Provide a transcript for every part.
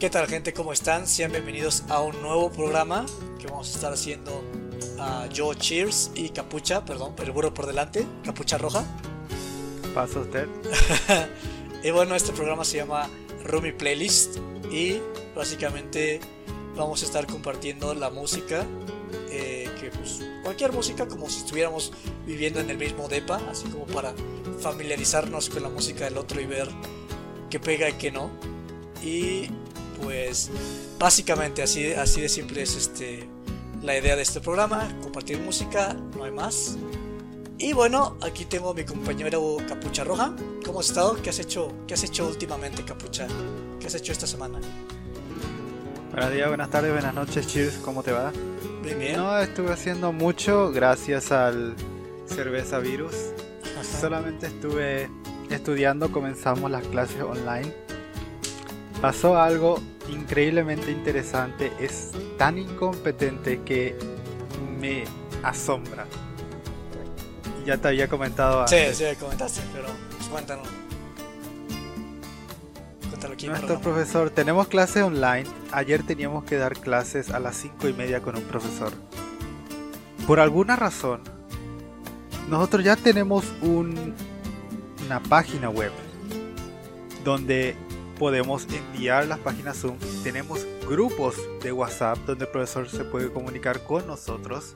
¿Qué tal gente? ¿Cómo están? Sean bienvenidos a un nuevo programa que vamos a estar haciendo a yo Cheers y Capucha, perdón, el burro por delante, Capucha Roja. Pasa usted. y bueno, este programa se llama Rumi Playlist y básicamente vamos a estar compartiendo la música, eh, que pues cualquier música como si estuviéramos viviendo en el mismo depa, así como para familiarizarnos con la música del otro y ver qué pega y qué no. Y pues básicamente así, así de simple es este, la idea de este programa, compartir música, no hay más. Y bueno, aquí tengo a mi compañero Capucha Roja. ¿Cómo has estado? ¿Qué has hecho, qué has hecho últimamente, Capucha? ¿Qué has hecho esta semana? Buenos días, buenas tardes, buenas noches, cheers, ¿cómo te va? Bien, bien. No, estuve haciendo mucho gracias al cerveza virus. Solamente estuve estudiando, comenzamos las clases online. Pasó algo increíblemente interesante, es tan incompetente que me asombra. Ya te había comentado antes. Sí, sí, comentaste, pero pues, cuéntanos. Cuéntalo aquí. Nuestro profesor, tenemos clases online. Ayer teníamos que dar clases a las 5 y media con un profesor. Por alguna razón, nosotros ya tenemos un, una página web donde podemos enviar las páginas Zoom. Tenemos grupos de WhatsApp donde el profesor se puede comunicar con nosotros.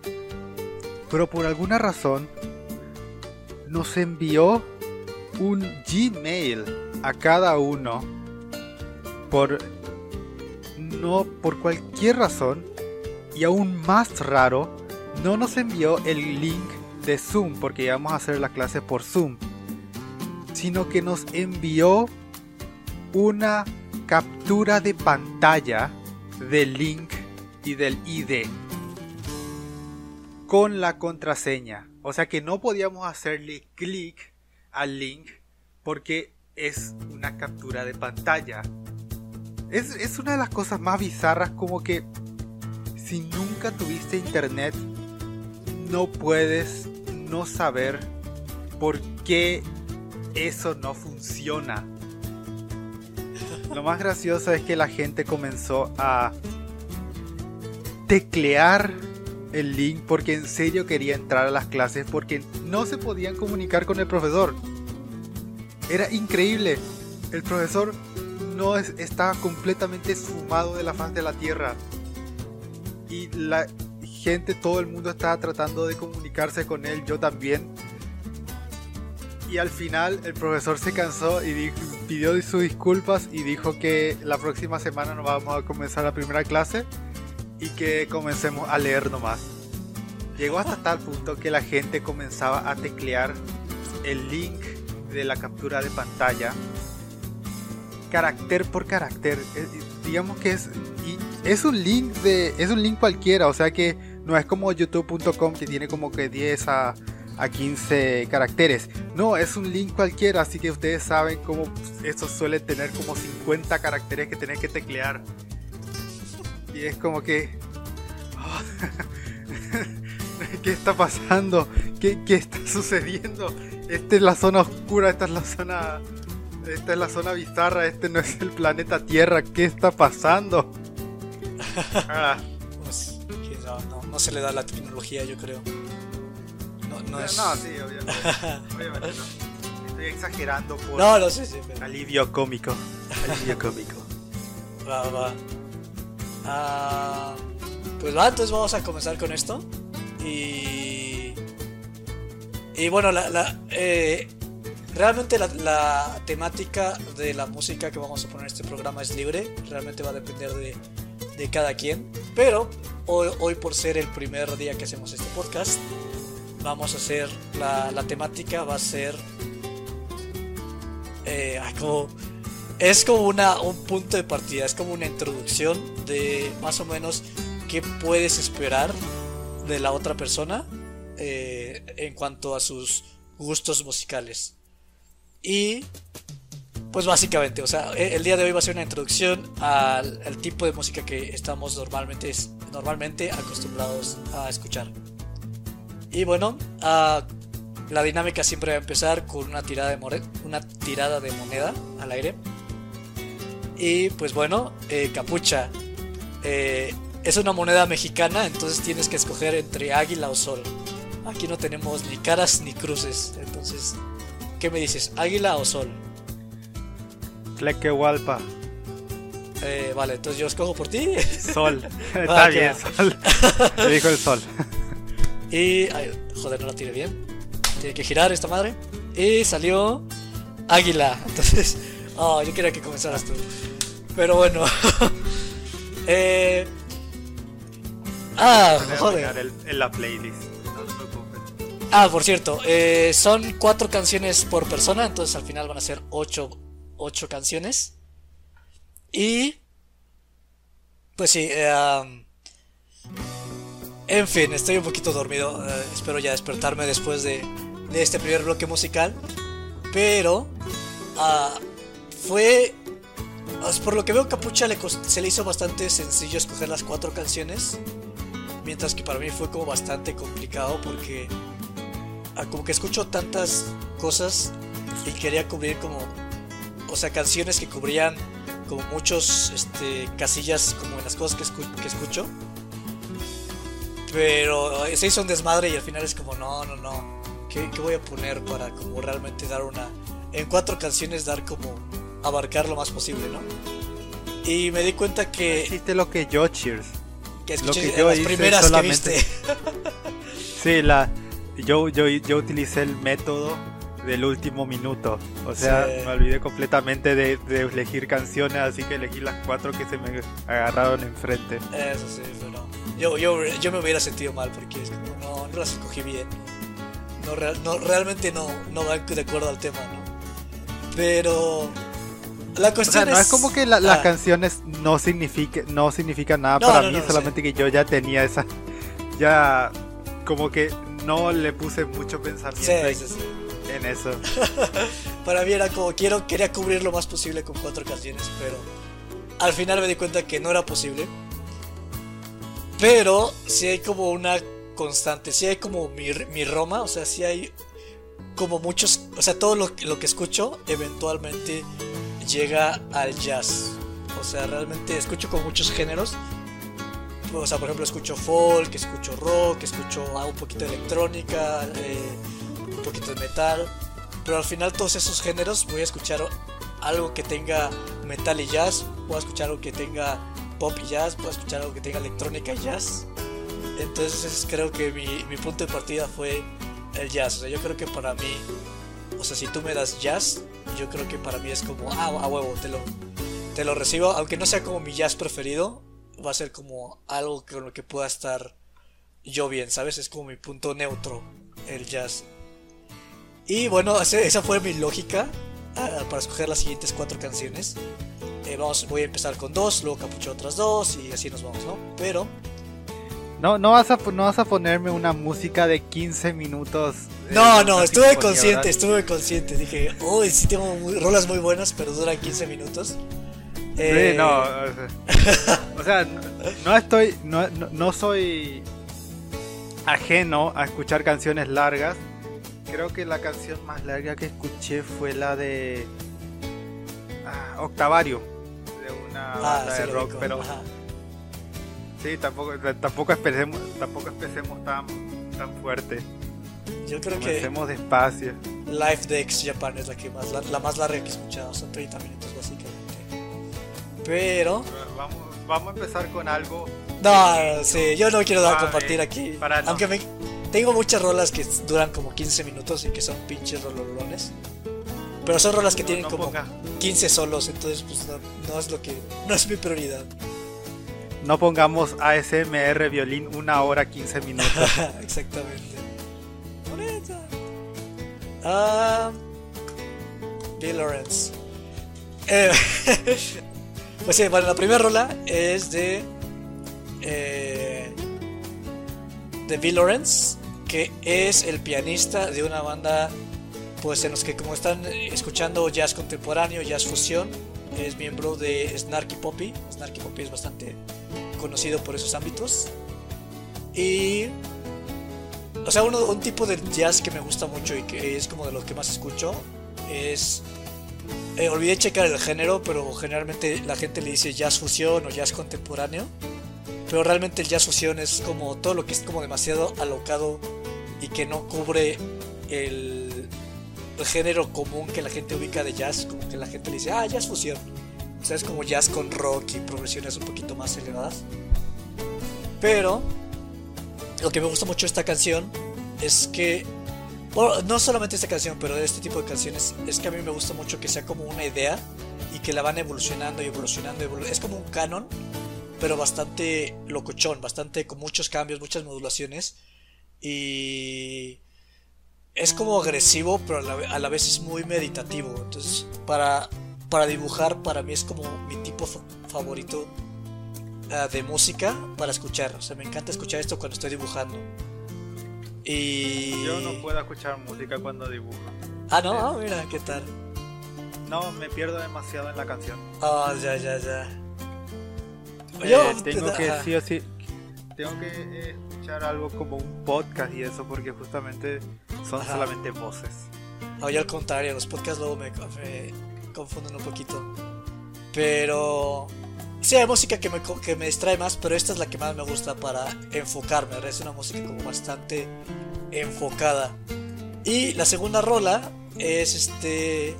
Pero por alguna razón nos envió un Gmail a cada uno por no por cualquier razón y aún más raro no nos envió el link de Zoom porque íbamos a hacer la clase por Zoom sino que nos envió una captura de pantalla del link y del ID con la contraseña o sea que no podíamos hacerle clic al link porque es una captura de pantalla. Es, es, una de las cosas más bizarras como que si nunca tuviste internet no puedes no saber por qué eso no funciona. Lo más gracioso es que la gente comenzó a teclear el link porque en serio quería entrar a las clases porque no se podían comunicar con el profesor. Era increíble. El profesor no estaba completamente esfumado de la faz de la tierra. Y la gente, todo el mundo estaba tratando de comunicarse con él, yo también. Y al final el profesor se cansó y pidió sus disculpas y dijo que la próxima semana nos vamos a comenzar la primera clase y que comencemos a leer nomás. Llegó hasta tal punto que la gente comenzaba a teclear el link de la captura de pantalla carácter por carácter. digamos que es es un link de es un link cualquiera, o sea que no es como youtube.com que tiene como que 10 a, a 15 caracteres. No, es un link cualquiera, así que ustedes saben cómo esto suele tener como 50 caracteres que tenés que teclear. Y es como que... ¿Qué está pasando? ¿Qué, ¿Qué, está sucediendo? Esta es la zona oscura, esta es la zona... Esta es la zona bizarra, este no es el planeta Tierra, ¿qué está pasando? Ah. Pues, no, no, se le da la tecnología, yo creo. No, no, es... no sí, obviamente. obviamente no. Estoy exagerando por no, no sé, sí, pero... alivio cómico. Alivio cómico. Va, va. Ah, pues va, entonces vamos a comenzar con esto. Y. Y bueno, la, eh, realmente la, temática de la música que vamos a poner en este programa es libre. Realmente va a depender de, de cada quien. Pero hoy, hoy, por ser el primer día que hacemos este podcast, vamos a hacer. La, la temática va a ser. Eh, como, es como una, un punto de partida, es como una introducción de más o menos qué puedes esperar de la otra persona eh, en cuanto a sus gustos musicales. Y pues básicamente, o sea, e, el día de hoy va a ser una introducción al, tipo de música que estamos normalmente, normalmente acostumbrados a escuchar. Y bueno, la dinámica siempre va a empezar con una tirada de, una tirada de moneda al aire. Y pues bueno, eh, capucha. Eh, es una moneda mexicana, entonces tienes que escoger entre águila o sol. Aquí no tenemos ni caras ni cruces. Entonces, ¿qué me dices? ¿Águila o sol? Tlequehualpa. Eh, vale, entonces yo escojo por ti. Sol. Está Ah, bien, sol. Dijo el sol. Y. ay, joder, no la tiré bien. Tiene que girar esta madre. Y salió. Águila. Entonces. Oh, yo quería que comenzaras tú. Pero bueno. eh. Ah, joder. en la playlist. Ah, por cierto, eh, son cuatro canciones por persona, entonces al final van a ser ocho, ocho canciones. Y... Pues sí, eh, am, en fin, estoy un poquito dormido, eh, espero ya despertarme después de, de este primer bloque musical. Pero... ah, fue... as- Por lo que veo, Capucha le se le hizo bastante sencillo escoger las cuatro canciones. Mientras que para mí fue como bastante complicado porque ah, como que escucho tantas cosas y quería cubrir como, o sea, canciones que cubrían como muchos este, casillas como en las cosas que, escu- que escucho. Pero se hizo un desmadre y al final es como, no, no, no. ¿Qué, qué voy a poner para como realmente dar una... En cuatro canciones dar como... Abarcar lo más posible, ¿no? Y me di cuenta que, Hiciste lo que yo, Cheers. que lo escuché que yo las hice primeras solamente- que viste. Sí, la, yo, yo, yo utilicé el método del último minuto. O sea, Sí. me olvidé completamente de, de elegir canciones, así que elegí las cuatro que se me agarraron enfrente. Eso sí, pero yo, yo, yo me hubiera sentido mal porque es como, no, no las escogí bien. No, real- no, realmente no, no van de acuerdo al tema, ¿no? Pero la O cuestión sea, no es como que la- las ah, canciones no significan no significan nada No, para no, mí, solamente que yo ya tenía esa. Ya, como que no le puse mucho pensamiento sí, en, sí, sí. en eso. Para mí era como, quiero, quería cubrir lo más posible con cuatro canciones, pero al final me di cuenta que no era posible. Pero sí hay como una constante, sí hay como mi, mi Roma, o sea, sí hay como muchos, o sea, todo lo, lo que escucho eventualmente llega al jazz. O sea, realmente escucho con muchos géneros. O sea, por ejemplo, escucho folk, escucho rock, escucho ah, un poquito de electrónica, eh, un poquito de metal. Pero al final todos esos géneros voy a escuchar algo que tenga metal y jazz, voy a escuchar algo que tenga pop y jazz, a escuchar algo que tenga electrónica y jazz. Entonces creo que mi, mi punto de partida fue el jazz. O sea, yo creo que para mí, o sea, si tú me das jazz, yo creo que para mí es como, ah, a huevo, te lo, te lo recibo. Aunque no sea como mi jazz preferido, va a ser como algo con lo que pueda estar yo bien, ¿sabes? Es como mi punto neutro, el jazz. Y bueno, esa fue mi lógica para escoger las siguientes cuatro canciones. Eh, vamos, voy a empezar con dos, luego capucho otras dos y así nos vamos, ¿no? Pero No, no vas a no vas a ponerme una música de 15 minutos. eh, No, no, estuve consciente, estuve consciente. Dije, uy, sí tengo muy- rolas muy buenas, pero duran 15 minutos. Eh, Sí, no, o sea, o sea, no, no estoy, no, no soy ajeno a escuchar canciones largas. Creo que la canción más larga que escuché fue la de ah, Octavario, de una Ah, banda de rock, pero ajá. sí, tampoco, tampoco empecemos, tampoco empecemos tan, tan fuerte. Yo creo que Comencemos despacio. Life de Japan es la, que más, la, la más larga que he escuchado, son 30 minutos básicamente. Pero, Vamos, vamos a empezar con algo. no, sí, yo no quiero dar a Ah, compartir eh, aquí. para no. Aunque me, tengo muchas rolas que duran como 15 minutos y que son pinches rololones. Pero son rolas que tienen no como ponga- 15 solos, entonces pues no, no es lo que no es mi prioridad. No pongamos ASMR violín una hora 15 minutos. Exactamente. Bonita. Ah, Bill Lawrence. Eh, pues sí, bueno, la primera rola es de. eh, de Bill Lawrence, que es el pianista de una banda. Pues en los que, como están escuchando jazz contemporáneo, jazz fusión, es miembro de Snarky Poppy. Snarky Poppy es bastante conocido por esos ámbitos. Y. O sea, uno- un tipo de jazz que me gusta mucho y que es como de los que más escucho es eh, olvidé checar el género, pero generalmente la gente le dice jazz fusión o jazz contemporáneo. Pero realmente el jazz fusión es como todo lo que es como demasiado alocado y que no cubre el, el género común que la gente ubica de jazz. Como que la gente le dice, ah, jazz fusión. O sea, es como jazz con rock y progresiones un poquito más elevadas. Pero lo que me gusta mucho de esta canción es que, bueno, no solamente esta canción, pero de este tipo de canciones, es que a mí me gusta mucho que sea como una idea y que la van evolucionando y evolucionando. es como un canon, pero bastante locochón, bastante con muchos cambios, muchas modulaciones. Y es como agresivo, pero a la, vez es muy meditativo. Entonces, para, para dibujar, para mí es como mi tipo favorito Ah, de música para escuchar. O sea, me encanta escuchar esto cuando estoy dibujando. Y... Yo no puedo escuchar música cuando dibujo. Ah, no, ah, mira, ¿qué tal? No, me pierdo demasiado en la canción. Ah, ya, ya, ya. Eh, tengo que, sí o sí, tengo que eh, escuchar algo como un podcast y eso porque justamente son solamente voces. Ah, yo al contrario, los podcasts luego me, me confunden un poquito. Pero Sí, hay música que me, que me distrae más, pero esta es la que más me gusta para enfocarme. Es una música como bastante enfocada. Y la segunda rola es este.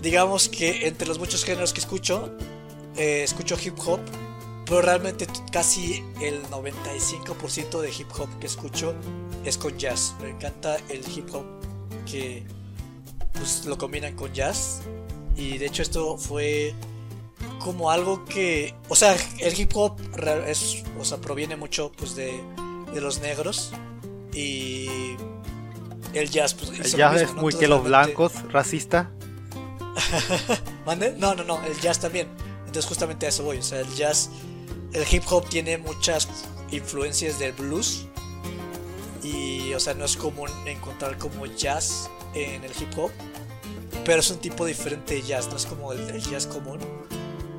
Digamos que entre los muchos géneros que escucho, eh, escucho hip hop, pero realmente casi el 95% de hip hop que escucho es con jazz. Me encanta el hip hop que pues, lo combinan con jazz. Y de hecho esto fue como algo que, o sea, el hip hop es, o sea, proviene mucho pues de, de los negros y el jazz pues, el jazz es muy que los blancos, racista. ¿Mande? No, no, no, el jazz también. Entonces justamente a eso voy, o sea, el jazz el hip hop tiene muchas influencias del blues y o sea, no es común encontrar como jazz en el hip hop, pero es un tipo diferente de jazz, no es como el jazz común.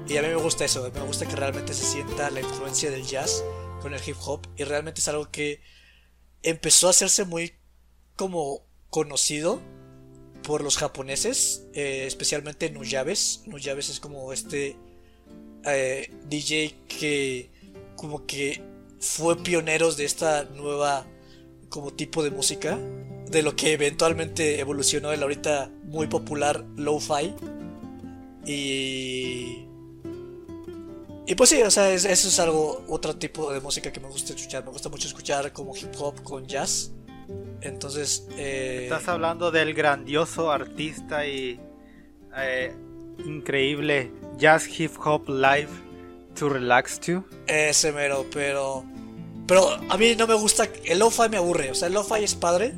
Y a mí me gusta eso, me gusta que realmente se sienta la influencia del jazz con el hip hop y realmente es algo que empezó a hacerse muy como conocido por los japoneses, eh, especialmente Nuyabes. Nuyabes es como este eh, DJ que como que fue pioneros de esta nueva como tipo de música, de lo que eventualmente evolucionó el ahorita muy popular lo-fi. Y y pues sí, o sea, eso es algo, otro tipo de música que me gusta escuchar. Me gusta mucho escuchar como hip hop con jazz. Entonces... Eh, Estás hablando del grandioso artista y eh, increíble jazz hip hop live to relax to. Ese mero, pero... Pero a mí no me gusta... El lo-fi me aburre. O sea, el lo-fi es padre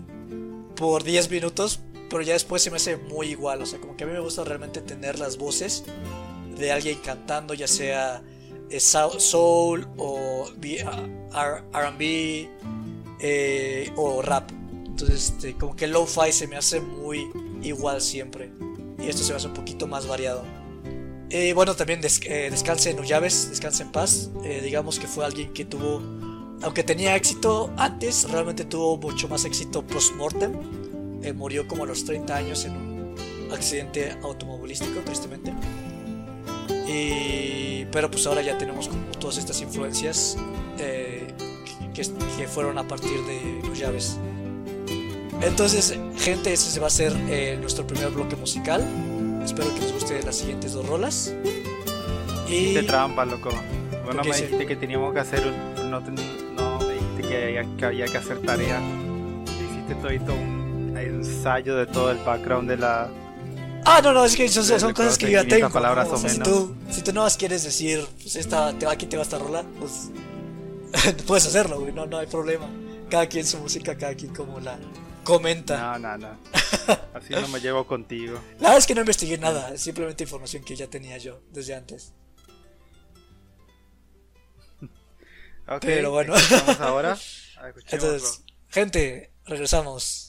por 10 minutos, pero ya después se me hace muy igual. O sea, como que a mí me gusta realmente tener las voces de alguien cantando, ya sea soul o RB eh, o rap. Entonces, este, como que lo-fi se me hace muy igual siempre. Y esto se me hace un poquito más variado. Y bueno, también eh, descanse en Ullaves, descanse en paz. Eh, digamos que fue alguien que tuvo, aunque tenía éxito antes, realmente tuvo mucho más éxito post-mortem. murió como a los 30 años en un accidente automovilístico, tristemente. Y, pero pues ahora ya tenemos como todas estas influencias eh, que, que, fueron a partir de los llaves. Entonces, gente, ese va a ser eh, nuestro primer bloque musical. Espero que les guste las siguientes dos rolas. Y... De trampa, loco. Bueno, me dijiste que teníamos que hacer un... No, no me dijiste que había, que había, que hacer tarea. Hiciste todo un ensayo de todo el background de la, Ah, no, no, es que son, cosas que yo ya tengo. Palabras si, tú, si tú no más quieres decir, pues esta, te va, aquí te va esta rola, pues puedes hacerlo, güey, no, no hay problema. Cada quien su música, cada quien como la comenta. No, no, no. Así no me llevo contigo. La verdad es que no investigué nada, es simplemente información que ya tenía yo desde antes. Ok, pero bueno. Vamos ahora. Entonces, gente, regresamos.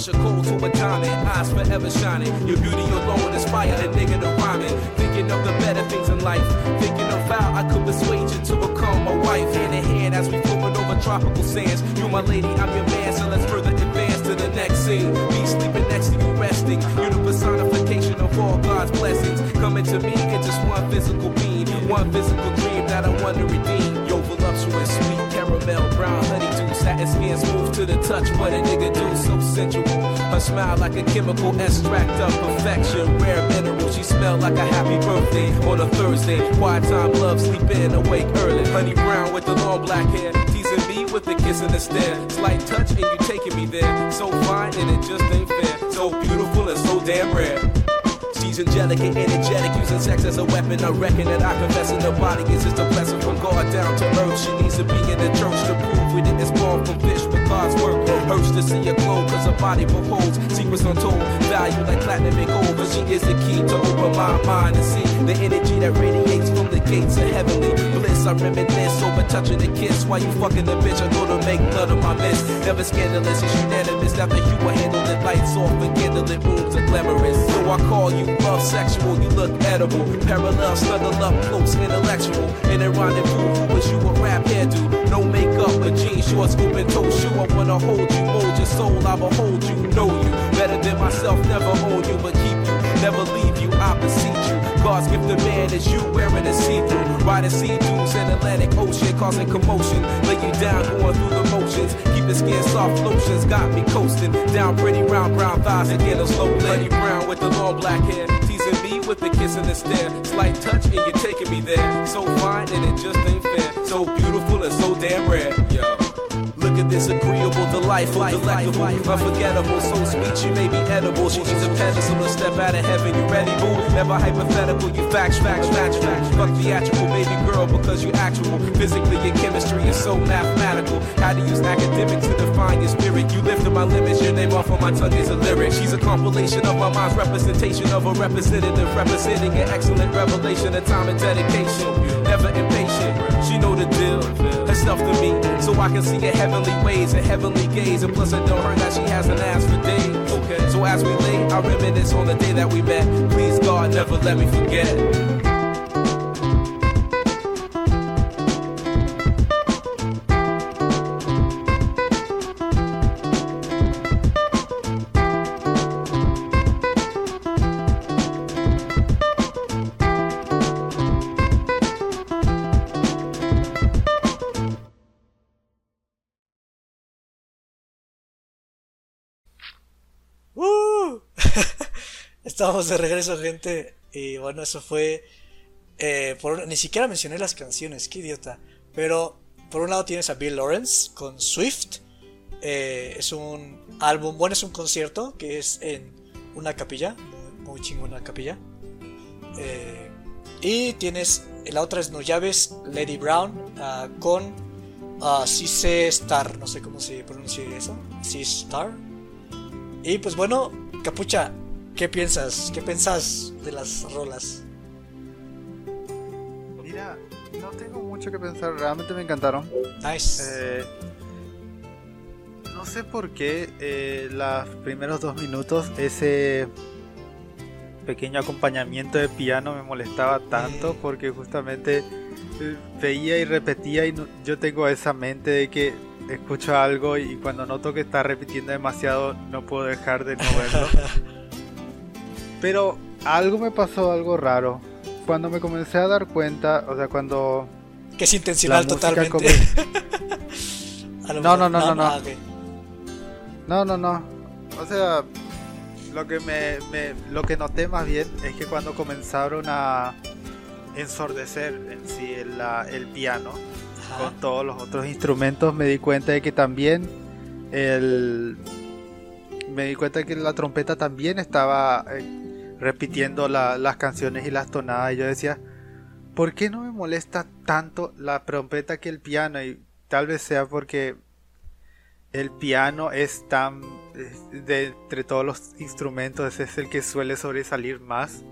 Rush a cold to a diamond, eyes forever shining. Your beauty alone inspire a nigga to rhyming. Thinking of the better things in life, thinking of how I could persuade you to become my wife. Hand in hand as we floating over tropical sands. You my lady, I'm your man, so let's further advance to the next scene. Me sleeping next to you, resting. You're the personification of all God's blessings. Coming to me in just one physical being, one physical dream that I want to redeem. Yo, voluptuous, sweet caramel, brown honeydew, satin skin smooth to the touch. What a nigga do, so sensual. Her smile like a chemical extract of perfection. Rare mineral, she smell like a happy birthday on a Thursday. Quiet time, love, sleeping, awake early. Honey brown with the long black hair, teasing me with a kiss and a stare. Slight touch and you taking me there. So fine and it just ain't fair. So beautiful and so damn rare. She's angelic and energetic, using sex as a weapon. I reckon that I confess in her body is just a blessing from God down to earth. She needs to be in the church to prove we didn't spawn from fish, but God's work. Hurts to see her glow, cause her body beholds secrets untold. Value like platinum and gold, but she is the key to open my mind and see the energy that radiates from the gates of heavenly bliss. I reminisce over touching a kiss while you fucking the bitch. I go to make none of my miss. Never scandalous, it's unanimous. After you were handled the lights off and candlelit rooms are glamorous. So I call you love sexual, you look edible. Parallel, snuggle up close, intellectual. In a rendezvous, wish you a rap hairdo? No makeup, a jean shorts, open toe shoe. I wanna hold you, mold your soul. I behold you, know you better than myself. Never own you, but keep you, never leave you. I beseech you. God's gift to man is you wearing a see-through. Riding sea dunes in Atlantic Ocean, causing commotion. Lay you down, going through the motions. Keep the skin soft lotions, got me coasting. Down pretty round brown thighs and get a slow Honey brown with the long black hair. Teasing me with the kiss and the stare. Slight touch and you're taking me there. So fine and it just ain't fair. So beautiful and so damn rare. At this agreeable, delightful, delectable, unforgettable, so sweet she may be edible. She needs a pedestal to step out of heaven. You ready, boo? Never hypothetical, you facts, facts, facts, facts. Fuck theatrical, baby girl, because you actual. Physically, your chemistry is so mathematical. How to use academics to define your spirit. You lifted my limits, your name off of my tongue is a lyric. She's a compilation of my mind's representation of a representative, representing an excellent revelation of time and dedication. Never impatient, she know the deal. To me, so I can see her heavenly ways and heavenly gaze. And plus, I don't her that she hasn't asked for days. Okay, so as we lay, I reminisce on the day that we met. Please, God, never let me forget. Estamos de regreso, gente. Y bueno, eso fue. eh, por, ni siquiera mencioné las canciones, qué idiota. Pero por un lado tienes a Bill Lawrence con Swift. Eh, es un álbum, bueno, es un concierto que es en una capilla, muy, chingona capilla. Eh, y tienes, la otra es No Llaves, Lady Brown, ah, con ah, CC Star, no sé cómo se pronuncia eso, C Star. Y pues bueno, Capucha, ¿qué piensas? ¿Qué piensas de las rolas? Mira, no tengo mucho que pensar, realmente me encantaron. Nice. Eh, no sé por qué eh, los primeros dos minutos ese pequeño acompañamiento de piano me molestaba tanto Mm. porque justamente eh, veía y repetía y no- yo tengo esa mente de que escucho algo y cuando noto que está repitiendo demasiado no puedo dejar de no verlo. Pero algo me pasó, algo raro. Cuando me comencé a dar cuenta, o sea, cuando que es intencional totalmente. No, no, no, no, no. ah. No, no, no. O sea, lo que me, me- lo que noté más bien es que cuando comenzaron a ensordecer en sí el, la- el piano Ajá. con todos los otros instrumentos, me di cuenta de que también el me di cuenta de que la trompeta también estaba eh, repitiendo la- las canciones y las tonadas y yo decía, ¿por qué no me molesta tanto la trompeta que el piano? Y tal vez sea porque el piano es tan de entre todos los instrumentos es el que suele sobresalir más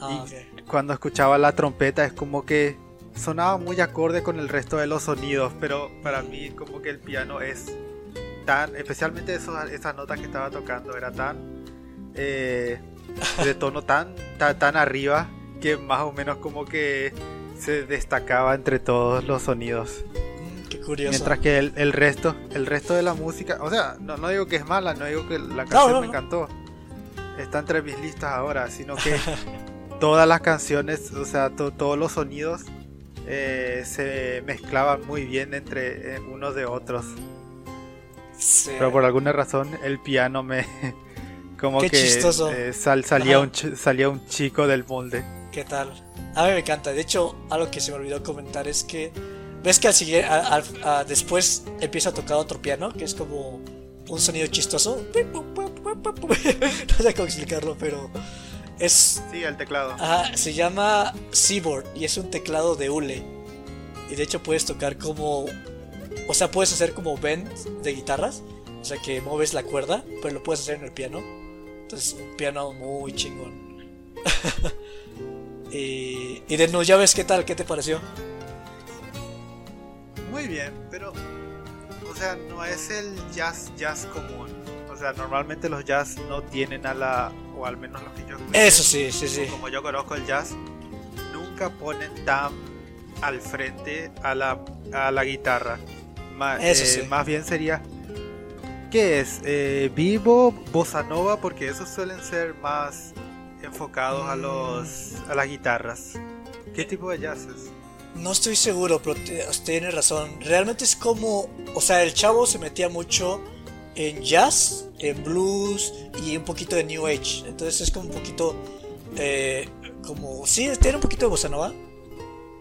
Ah, y cuando escuchaba la trompeta es como que sonaba muy acorde con el resto de los sonidos pero para mí como que el piano es tan, especialmente esas notas que estaba tocando, era tan eh, de tono tan, tan, tan arriba que más o menos como que se destacaba entre todos los sonidos. Mm, qué curioso. Mientras que el, el resto, el resto de la música, o sea, no, no digo que es mala, no digo que la canción no, me encantó. Está entre mis listas ahora, sino que todas las canciones, o sea, to- todos los sonidos eh, se mezclaban muy bien entre eh, unos de otros. Sí. Pero por alguna razón el piano me como Qué que chistoso. eh, sal- salía Ajá. un salía un chico del molde. ¿Qué tal? A mí me encanta. De hecho, algo que se me olvidó comentar es que. ¿Ves que al siguiente, a- al- a- después empieza a tocar otro piano? Que es como un sonido chistoso. No sé cómo explicarlo, pero. Es. Sí, el teclado. ajá, se llama Seaboard y es un teclado de hule. Y de hecho puedes tocar como. O sea, puedes hacer como bend de guitarras. O sea, que mueves la cuerda, pero lo puedes hacer en el piano. Entonces, un piano muy chingón. y, y de nuevo, ya ves qué tal, qué te pareció. Muy bien, pero o sea, no es el jazz jazz común. O sea, normalmente los jazz no tienen a la o al menos los que yo Eso sí, sí, sí. como yo conozco el jazz, nunca ponen tan al frente a la, a la guitarra. Eso eh, sí. Más bien sería. ¿Qué es? Eh, ¿Vivo? ¿Bossa nova? Porque esos suelen ser más enfocados a, los, a las guitarras. ¿Qué tipo de jazz es? No estoy seguro, pero tiene razón. Realmente es como. O sea, el chavo se metía mucho en jazz, en blues y un poquito de New Age. Entonces es como un poquito. eh, como. Sí, tiene un poquito de bossa nova.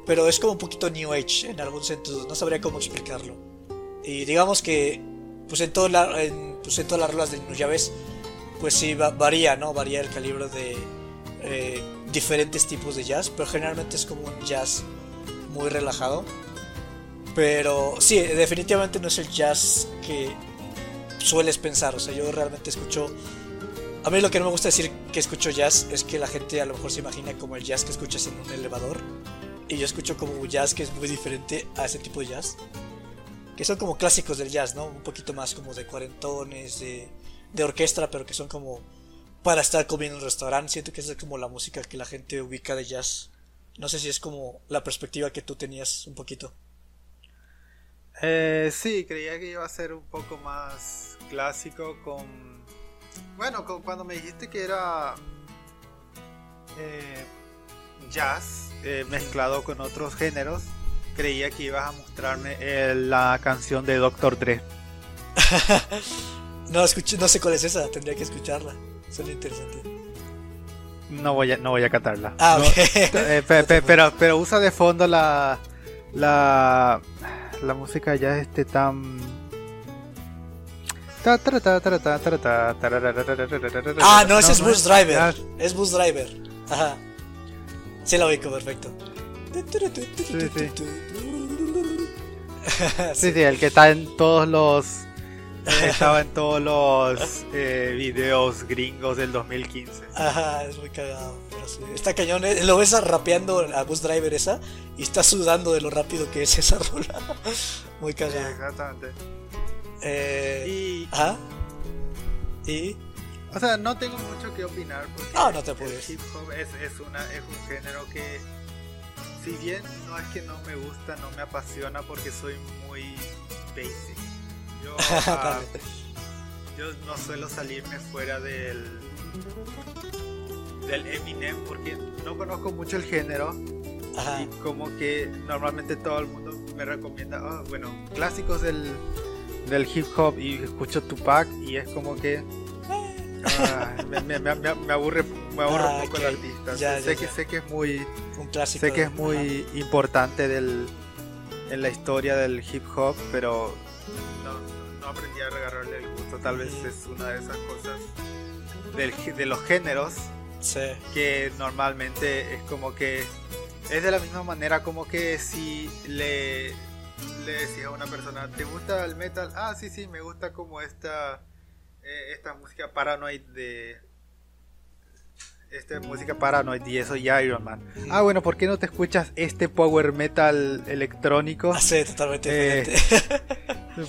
Pero es como un poquito New Age en algún sentido. No sabría cómo explicarlo. Y digamos que. Pues en, todo la, en, pues en todas las rolas de ya ves. Pues sí, va- varía, ¿no? Varía el calibre de. eh, diferentes tipos de jazz. Pero generalmente es como un jazz muy relajado. Pero sí, definitivamente no es el jazz que sueles pensar. O sea, yo realmente escucho. A mí lo que no me gusta decir que escucho jazz es que la gente a lo mejor se imagina como el jazz que escuchas en un elevador. Y yo escucho como un jazz que es muy diferente a ese tipo de jazz. Que son como clásicos del jazz, ¿no? Un poquito más como de cuarentones, de, de orquesta, pero que son como para estar comiendo en un restaurante. Siento que esa es como la música que la gente ubica de jazz. No sé si es como la perspectiva que tú tenías un poquito. Eh, sí, creía que iba a ser un poco más clásico con... Bueno, con- cuando me dijiste que era eh, jazz eh, mezclado con otros géneros, creía que ibas a mostrarme eh, la canción de Doctor Dre. no, escuché, no sé cuál es esa, tendría que escucharla. Suena interesante. No voy a, no voy a catarla. Ah, no, eh, pe, pe, pero, pero usa de fondo la, la, la música ya este tan... Ah, no, no ese es Bus Driver. Es Bus Driver. Ajá. Sí, lo ubico, perfecto. Sí, sí, el que está en todos los... eh, estaba en todos los eh, videos gringos del 2015. Ajá, es muy cagado. pero sí. Está cañón. eh, Lo ves rapeando a Bus Driver esa y está sudando de lo rápido que es esa rola. Muy Sí, cagado. exactamente. Eh, Y, Ajá. Y. o sea, no tengo mucho que opinar porque Ah, no te el apures. hip hop es, es, una, es un género que, si bien no es que no me gusta, no me apasiona porque soy muy basic. Yo, ah, yo no suelo salirme fuera del del Eminem porque no conozco mucho el género Ajá. y como que normalmente todo el mundo me recomienda, ah, bueno, clásicos del, del hip hop y escucho Tupac y es como que ah, me, me- me- me- aburre, me aburre Ah, un poco ok. el artista. Ya, sé ya, que ya. sé que es muy Un clásico. sé que es muy importante del en la historia del hip hop, pero no, no aprendí a agarrarle el gusto. Tal vez Mm. es una de esas cosas del, de los géneros. Sí. que normalmente es como que es de la misma manera como que si le le decías a una persona ¿te gusta el metal? ah sí sí me gusta como esta eh, esta música paranoid de esta música paranoid y eso y Iron Man ah bueno ¿por qué no te escuchas este power metal electrónico? Ah, sí, totalmente Eh, diferente.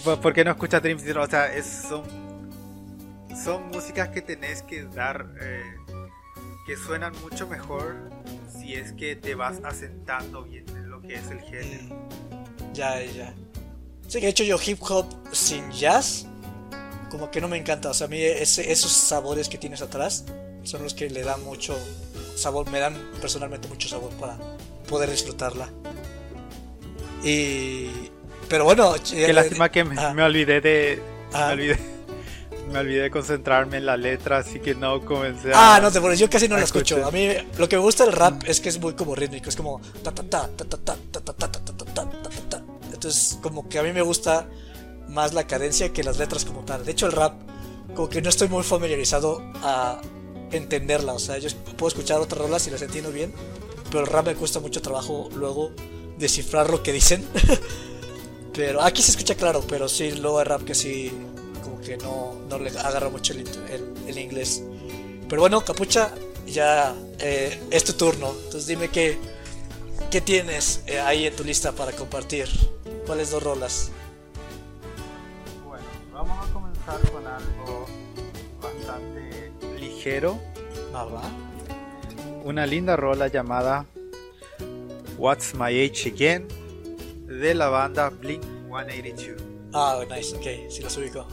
¿Por- ¿Por qué no escuchas Dream Theater? O sea, es- son, son músicas que tenés que dar, eh, que suenan mucho mejor si es que te vas asentando bien en lo que es el género. Mm, Ya, ya. Sí, que de hecho yo hip hop sin jazz, como que no me encanta. O sea, a mí ese- esos sabores que tienes atrás son los que le dan mucho sabor, me dan personalmente mucho sabor para poder disfrutarla. Y... Pero bueno... Qué lástima que me, Ah. me olvidé de... Ah. Me olvidé, me olvidé de concentrarme en la letra, así que no comencé a... Ah, no te pones, yo casi no a lo escucho. A mí lo que me gusta del rap es que es muy como rítmico, es como ta ta ta ta ta ta ta ta ta ta ta ta ta ta ta ta. Entonces, como que a mí me gusta más la cadencia que las letras como tal. De hecho, el rap como que no estoy muy familiarizado a entenderla, o sea, yo puedo escuchar otras rolas y las entiendo bien, pero el rap me cuesta mucho trabajo luego descifrar lo que dicen. pero aquí se escucha claro, pero sí, luego hay rap que sí como que no, no le agarra mucho el, el- el inglés. Pero bueno, Capucha, ya eh, es tu turno. Entonces dime qué, qué tienes eh, ahí en tu lista para compartir. ¿Cuáles dos rolas? Vamos a comenzar con algo bastante ligero. Va. Una linda rola llamada What's My Age Again de la banda Blink 182. Ah, nice, ok, sí los ubico.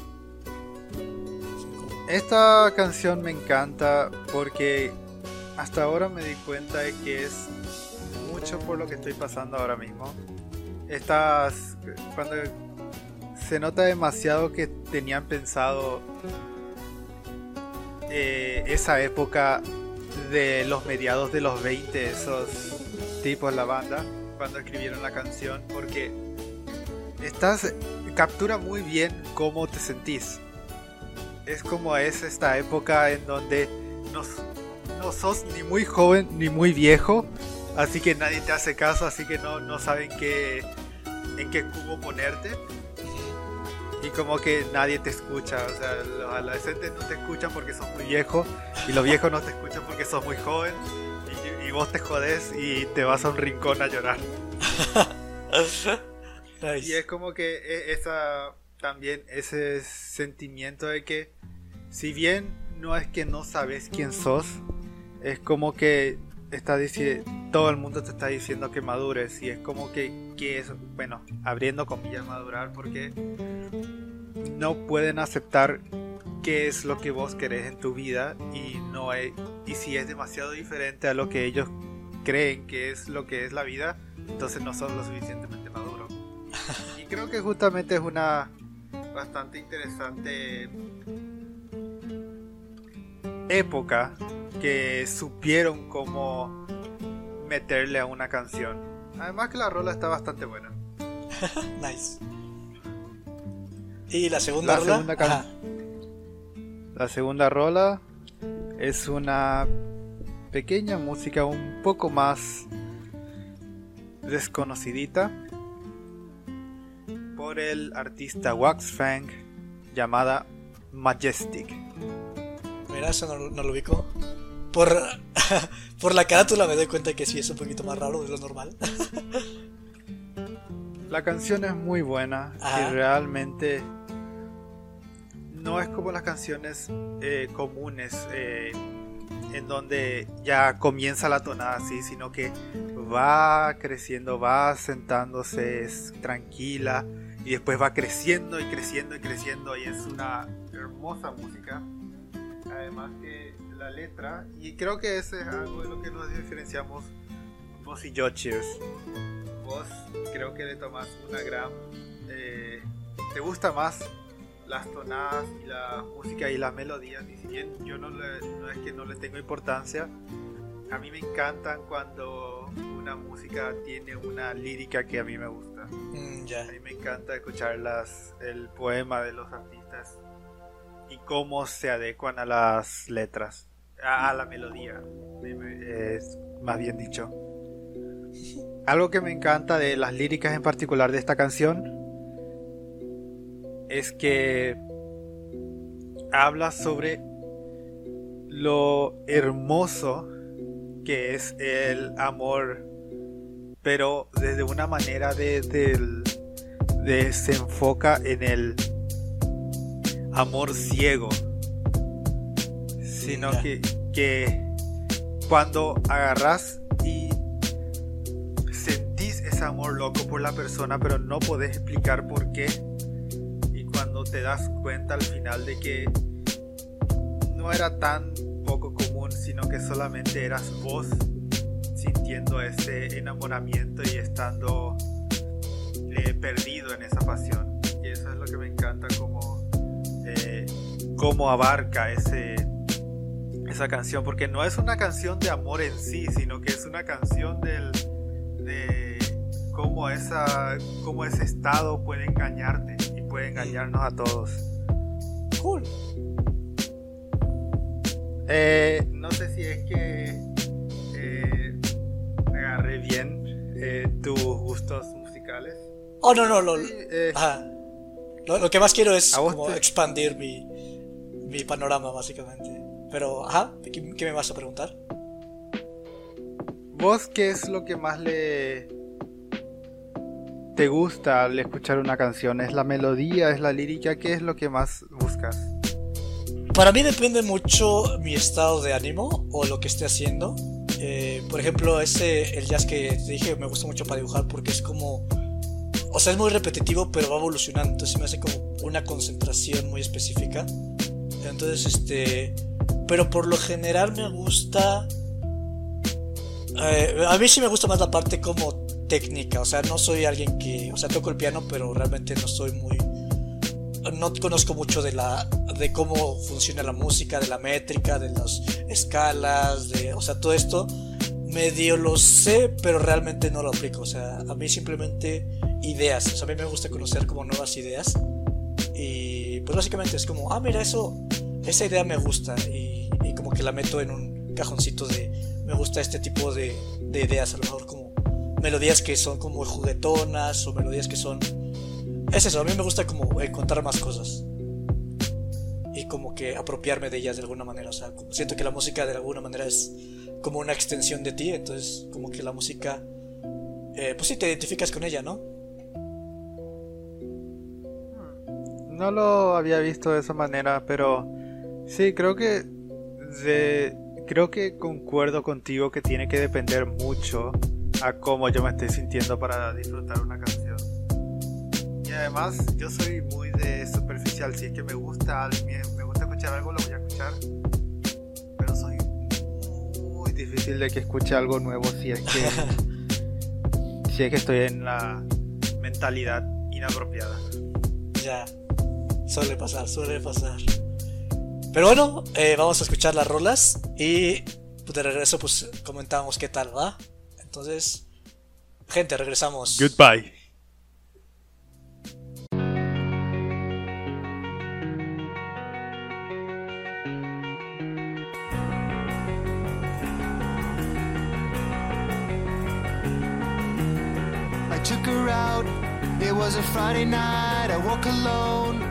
Esta canción me encanta porque hasta ahora me di cuenta de que es mucho por lo que estoy pasando ahora mismo. Estas, cuando se nota demasiado que tenían pensado eh, esa época de los mediados de los 20, esos tipos, la banda, cuando escribieron la canción, porque estás, captura muy bien cómo te sentís es como es esta época en donde no, no sos ni muy joven ni muy viejo, así que nadie te hace caso, así que no, no saben qué, en qué cubo ponerte. Y como que nadie te escucha, o sea, los adolescentes no te escuchan porque sos muy viejo y los viejos no te escuchan porque sos muy joven y, y vos te jodes y te vas a un rincón a llorar. Y es como que e- esa también ese sentimiento de que si bien no es que no sabes quién sos, es como que está todo el mundo te está diciendo que madures y es como que, que es, bueno, abriendo comillas madurar porque no pueden aceptar qué es lo que vos querés en tu vida y no es, y si es demasiado diferente a lo que ellos creen que es lo que es la vida, entonces no son lo suficientemente maduros. Y creo que justamente es una bastante interesante época que supieron cómo meterle a una canción. Además que la rola está bastante buena. Nice. ¿Y la segunda La rola? segunda can- Ajá. La segunda rola es una pequeña música un poco más desconocidita por el artista Wax Fang llamada Majestic. Mira, eso no, no lo ubico. Por, por la carátula me doy cuenta que sí es un poquito más raro de lo normal. La canción es muy buena Ajá. y realmente no es como las canciones eh, comunes eh, en donde ya comienza la tonada así, sino que va creciendo, va sentándose, es tranquila y después va creciendo y creciendo y creciendo y es una hermosa música. Además que la letra, y creo que ese es algo de lo que nos diferenciamos vos y yo, Cheers vos creo que le tomas una gran... eh, te gusta más las tonadas y la música y las melodías, y si bien yo no, le- no es que no le tengo importancia, a mí me encantan cuando una música tiene una lírica que a mí me gusta. Mm, ya. A mí me encanta escuchar las, el poema de los artistas y cómo se adecuan a las letras, a, la melodía, me- me- es más bien dicho. Algo que me encanta de las líricas en particular de esta canción es que habla sobre lo hermoso que es el amor, pero desde una manera de, del- se enfoca en el amor ciego, sino que, que cuando agarras y sentís ese amor loco por la persona, pero no podés explicar por qué, y cuando te das cuenta al final de que no era tan poco común, sino que solamente eras vos sintiendo ese enamoramiento y estando eh, perdido en esa pasión. Y eso es lo que me encanta como eh, cómo abarca ese esa canción, porque no es una canción de amor en sí, sino que es una canción del, de cómo, esa, cómo ese estado puede engañarte y puede engañarnos a todos. Cool. Eh, no sé si es que eh, agarré bien eh, tus gustos musicales. Oh, no, no, no. Ajá. Lo, lo que más quiero es ¿A vos como te- expandir mi, mi panorama, básicamente. Pero, ajá, ¿qué, qué me vas a preguntar? ¿Vos qué es lo que más le te gusta al escuchar una canción? ¿Es la melodía? ¿Es la lírica? ¿Qué es lo que más buscas? Para mí depende mucho mi estado de ánimo o lo que esté haciendo. Eh, por ejemplo, ese, el jazz que te dije me gusta mucho para dibujar porque es como... O sea, es muy repetitivo, pero va evolucionando. Entonces me hace como una concentración muy específica. Entonces, este... Pero por lo general me gusta... eh, a mí sí me gusta más la parte como técnica. O sea, no soy alguien que... O sea, toco el piano, pero realmente no soy muy no conozco mucho de la de cómo funciona la música, de la métrica, de las escalas, de, o sea, todo esto medio lo sé, pero realmente no lo aplico, o sea, a mí simplemente ideas, o sea, a mí me gusta conocer como nuevas ideas y pues básicamente es como, ah, mira, eso esa idea me gusta y como que la meto en un cajoncito de me gusta este tipo de, de ideas, a lo mejor como melodías que son como juguetonas o melodías que son es eso, a mí me gusta como encontrar más cosas. Y como que apropiarme de ellas de alguna manera. O sea, siento que la música de alguna manera es como una extensión de ti. Entonces, como que la música. eh, pues sí, te identificas con ella, ¿no? No lo había visto de esa manera, pero sí, creo que de- creo que concuerdo contigo que tiene que depender mucho a cómo yo me estoy sintiendo para disfrutar una canción. Y además, yo soy muy de superficial, si es que me gusta, me gusta escuchar algo, lo voy a escuchar. Pero soy muy difícil de que escuche algo nuevo si es que si es que estoy en la mentalidad inapropiada. Ya. Suele pasar, suele pasar. Pero bueno, eh, vamos a escuchar las rolas. Y pues, de regreso, pues comentamos qué tal va. Entonces, gente, regresamos. Goodbye. I took her out. It was a Friday night. I woke alone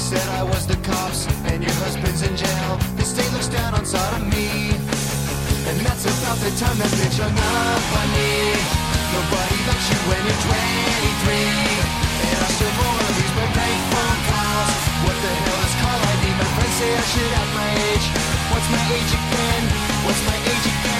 said I was the cops and your husband's in jail. The state looks down on sodomy. And that's about the time that bitch hung up on me. Nobody likes you when you're 23. And I still more of these my bank phone calls. What the hell is call ID? My friends say I should act my age. What's my age again? What's my age again?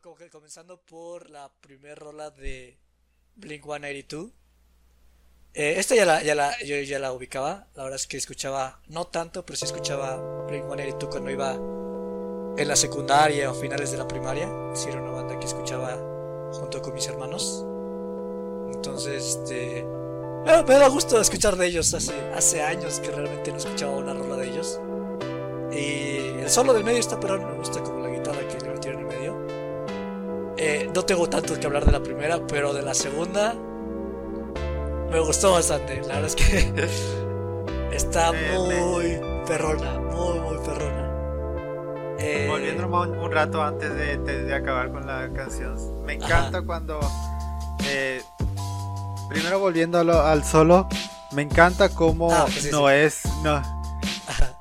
Como que comenzando por la primera rola de Blink 182. Eh, esta ya la, ya la, yo ya la ubicaba. La verdad es que escuchaba, no tanto, pero sí escuchaba Blink 182 cuando iba en la secundaria o finales de la primaria. Sí, era una banda que escuchaba junto con mis hermanos. Entonces, este. Me da gusto escuchar de ellos. Hace, hace años que realmente no escuchaba una rola de ellos. Y el solo del medio está pero me gusta como la guitarra Eh, no tengo tanto que hablar de la primera, pero de la segunda me gustó bastante. La verdad es que está muy perrona, muy, muy perrona. Eh, Volviendo un, un rato antes de, de- de acabar con la canción, me encanta cuando. eh, primero volviendo lo- al solo, me encanta cómo Ah, pues sí, no sí. es. No, ajá.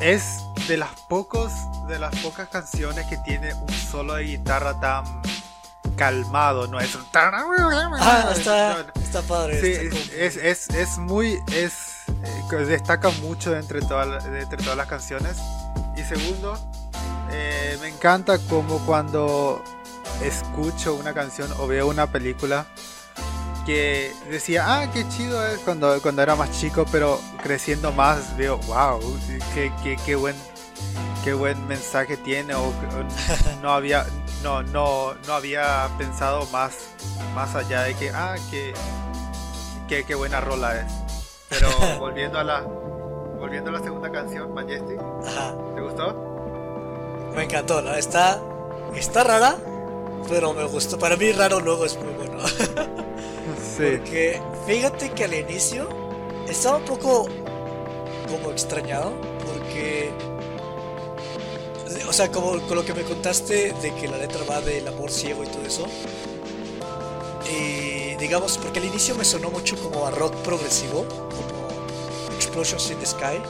es de las pocos de las pocas canciones que tiene un solo de guitarra tan calmado, no es Ah, está, está padre. sí, está como- es, es, es muy es eh, destaca mucho de entre de entre todas las canciones y segundo eh, me encanta como cuando escucho una canción o veo una película que decía, ah, qué chido es cuando, cuando era más chico, pero creciendo más veo, wow, qué, qué, qué buen, qué buen mensaje tiene, o no había, no, no, no había pensado más, más allá de que, ah, qué, qué, qué buena rola es. Pero volviendo a la, volviendo a la segunda canción, Majestic, Ajá. ¿te gustó? Me encantó, ¿no? Está, está rara, pero me gustó. Para mí raro luego es muy bueno. Sí. Porque fíjate que al inicio estaba un poco como extrañado porque o sea, como con lo que me contaste de que la letra va del amor ciego y todo eso. Y digamos, porque al inicio me sonó mucho como a rock progresivo, como Explosions in the Sky.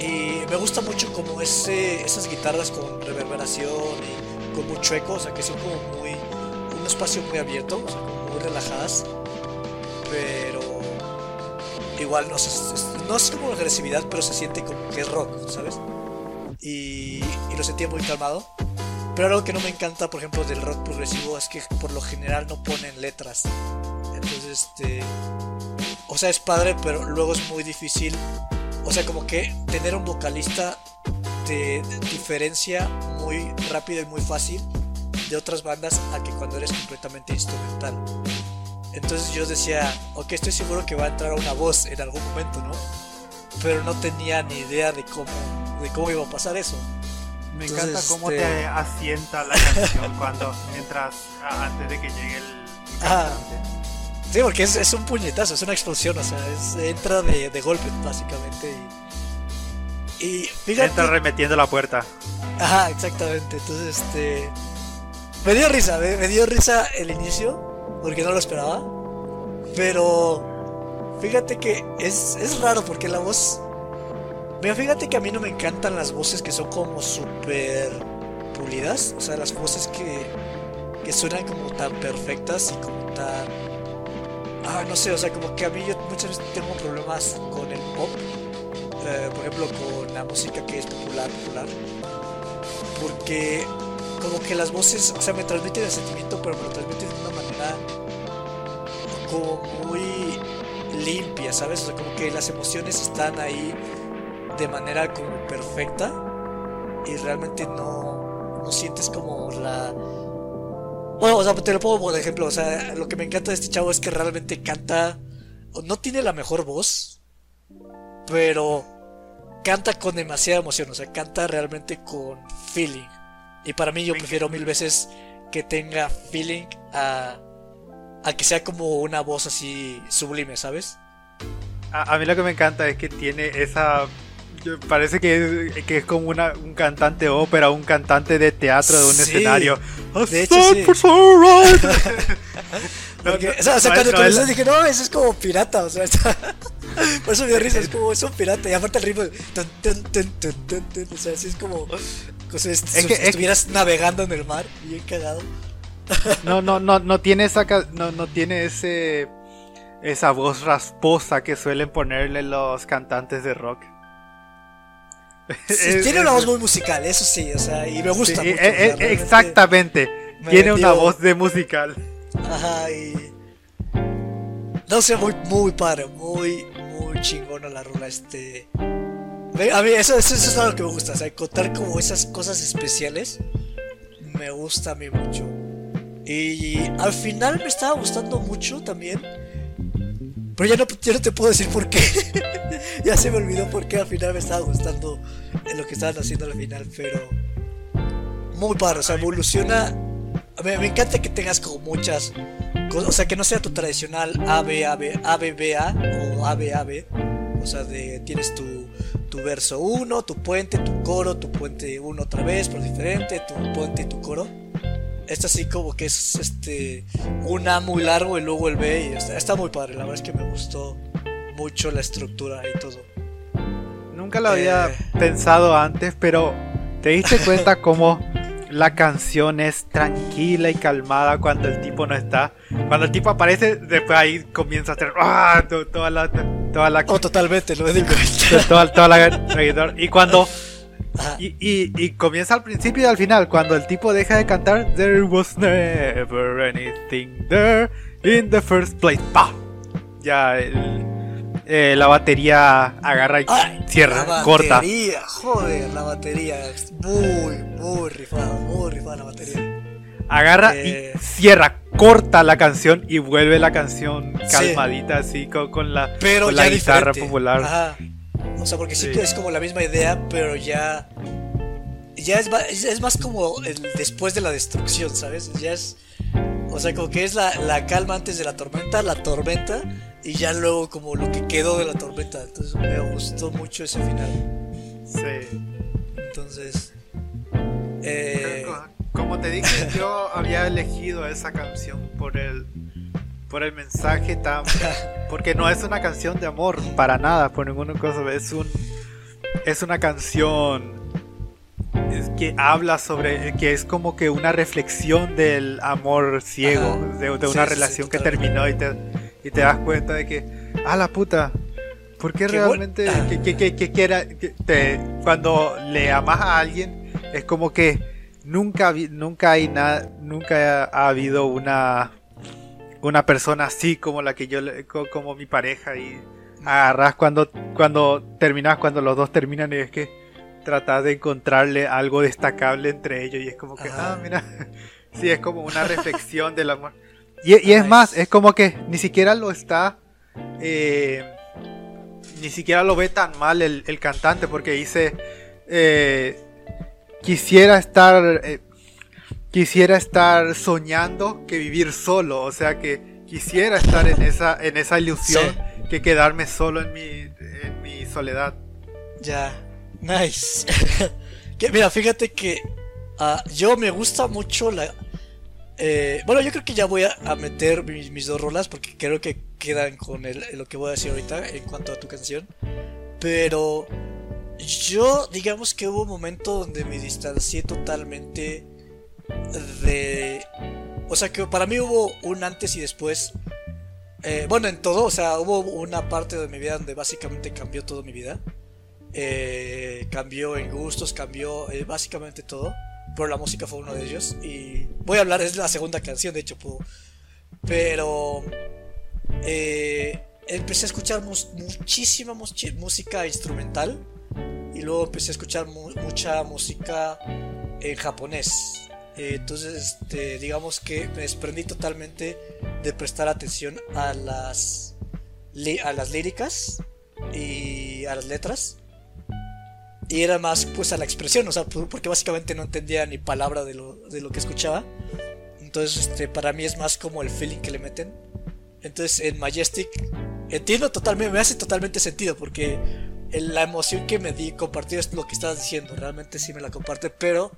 Y me gusta mucho como esas guitarras con reverberación y con mucho eco, o sea, que son como muy un espacio muy abierto, o sea, como muy relajadas, pero igual no, no es como agresividad, pero se siente como que es rock, ¿sabes? Y, y lo sentía muy calmado. Pero algo que no me encanta, por ejemplo, del rock progresivo es que por lo general no ponen letras. Entonces, este. O sea, es padre, pero luego es muy difícil. O sea, como que tener un vocalista te diferencia muy rápido y muy fácil de otras bandas a que cuando eres completamente instrumental. Entonces yo decía, ok, estoy seguro que va a entrar una voz en algún momento, ¿no? Pero no tenía ni idea de cómo, de cómo iba a pasar eso. Me Entonces, encanta cómo este- te asienta la canción cuando entras a- antes de que llegue el, el Ah. cantante. Sí, porque es, es un puñetazo, es una explosión, o sea, es- entra de, de golpe, básicamente. Y, y fíjate. Entra remetiendo la puerta. Ajá, exactamente. Entonces, este. Me dio risa, me, me dio risa el inicio, porque no lo esperaba. Pero. Fíjate que es, es raro porque la voz. Mira, fíjate que a mí no me encantan las voces que son como súper pulidas. O sea, las voces que, que suenan como tan perfectas y como tan. Ah, no sé, o sea, como que a mí yo muchas veces tengo problemas con el pop. eh, por ejemplo, con la música que es popular, popular porque como que las voces, o sea, me transmiten el sentimiento, pero me lo transmiten de una manera como muy limpia, ¿sabes? O sea, como que las emociones están ahí de manera como perfecta y realmente no, no sientes como la... Bueno, o sea, te lo pongo por ejemplo, o sea, lo que me encanta de este chavo es que realmente canta, no tiene la mejor voz, pero canta con demasiada emoción, o sea, canta realmente con feeling. Y para mí yo prefiero mil veces que tenga feeling a, a que sea como una voz así sublime, ¿sabes? A, a mí lo que me encanta es que tiene esa. Parece que es, que es como una, un cantante de ópera, un cantante de teatro de un Sí, escenario. de hecho, sí. Porque, o sea, o sea, no, cuando no, comenzó dije, no, eso es como pirata, o sea, está- por eso me dio risa, es como, es un pirata, y aparte el ritmo, tun, tun, tun, o sea, así es como, Es que- si estuvieras navegando en el mar, bien cagado. No, no, no, no tiene esa no, no tiene ese esa voz rasposa que suelen ponerle los cantantes de rock. Sí, tiene una voz muy musical, eso sí, o sea, y me gusta sí, mucho. realmente- exactamente. Me Tiene una voz de musical. Ajá, y. No sé, muy, muy padre, muy, muy chingona la rola. Este. A mí, eso, eso, eso es algo que me gusta, o sea, contar como esas cosas especiales. Me gusta a mí mucho. Y al final me estaba gustando mucho también. Pero ya no, ya no te puedo decir por qué. ya se me olvidó por qué al final me estaba gustando lo que estaban haciendo al final, pero. Muy padre, o sea, evoluciona. Me, me encanta que tengas como muchas cosas, o sea, que no sea tu tradicional A, B, o A. O sea, de, tienes tu, tu verso 1, tu puente, tu coro, tu puente 1 otra vez, pero diferente, tu puente y tu coro. Este así como que es este un A muy largo y luego el B y está, está muy padre, la verdad es que me gustó mucho la estructura y todo. Nunca lo había Eh. pensado antes, pero ¿te diste cuenta cómo la canción es tranquila y calmada cuando el tipo no está? Cuando el tipo aparece, después ahí comienza a hacer ¡ah! to- toda la toda la Oh, totalmente, lo cuenta. toda, toda la y cuando. Y, y, y comienza al principio y al final cuando el tipo deja de cantar There was never anything there in the first place ¡Pah! ya el- eh, la batería agarra y Ay, cierra la corta batería, joder, la batería. es Muy, muy rifada, muy rifada la batería. agarra Eh. y cierra, corta la canción y vuelve la canción Sí. calmadita así con, con la, Pero con ya la guitarra diferente. popular. Ajá. O sea, porque sí, es como la misma idea, pero ya. Ya es, es más como el después de la destrucción, ¿sabes? Ya es. O sea, como que es la, la calma antes de la tormenta, la tormenta, y ya luego como lo que quedó de la tormenta. Entonces me gustó mucho ese final. Sí. Entonces. Eh, Como te dije, yo había elegido esa canción por el por el mensaje tan porque no es una canción de amor para nada, por ninguna cosa, es un es una canción que habla sobre que es como que una reflexión del amor ciego, Ajá. de, de Sí, una sí, sí, relación que terminó y te y te das cuenta de que a la puta ¿Por qué Qué realmente buen- que, que, que, quiera te, cuando le amas a alguien es como que nunca nunca hay nada nunca ha habido una una persona así como la que yo como mi pareja y agarras cuando cuando terminas cuando los dos terminan y es que tratas de encontrarle algo destacable entre ellos y es como que Ajá. ah mira sí es como una reflexión del amor. Y, y es más es como que ni siquiera lo está eh, ni siquiera lo ve tan mal el, el cantante porque dice eh, quisiera estar eh, quisiera estar soñando que vivir solo o sea que quisiera estar en esa en esa ilusión que quedarme solo en mi en mi soledad Ya, nice. que, mira, fíjate que ah, yo me gusta mucho la... eh, bueno, yo creo que ya voy a, a meter mis, mis dos rolas porque creo que quedan con el- lo que voy a decir ahorita en cuanto a tu canción. Pero yo, digamos que hubo un momento donde me distancié totalmente de... O sea, que para mí hubo un antes y después. Eh, bueno, en todo, o sea, hubo una parte de mi vida donde básicamente cambió toda mi vida. Eh, cambió en gustos, cambió eh, básicamente todo. Pero la música fue uno de ellos. Y voy a hablar, es la segunda canción, de hecho. Pero empecé a escuchar muchísima música instrumental. Y luego empecé a escuchar mu- mucha música en japonés. Eh, entonces, este, digamos que me desprendí totalmente de prestar atención a las, a las líricas y a las letras. Y era más pues a la expresión, o sea, por- porque básicamente no entendía ni palabra de lo, de lo que escuchaba. Entonces, este, para mí es más como el feeling que le meten. Entonces, en Majestic entiendo totalmente, me hace totalmente sentido porque la emoción que me di compartir es lo que estabas diciendo, realmente sí me la comparte, pero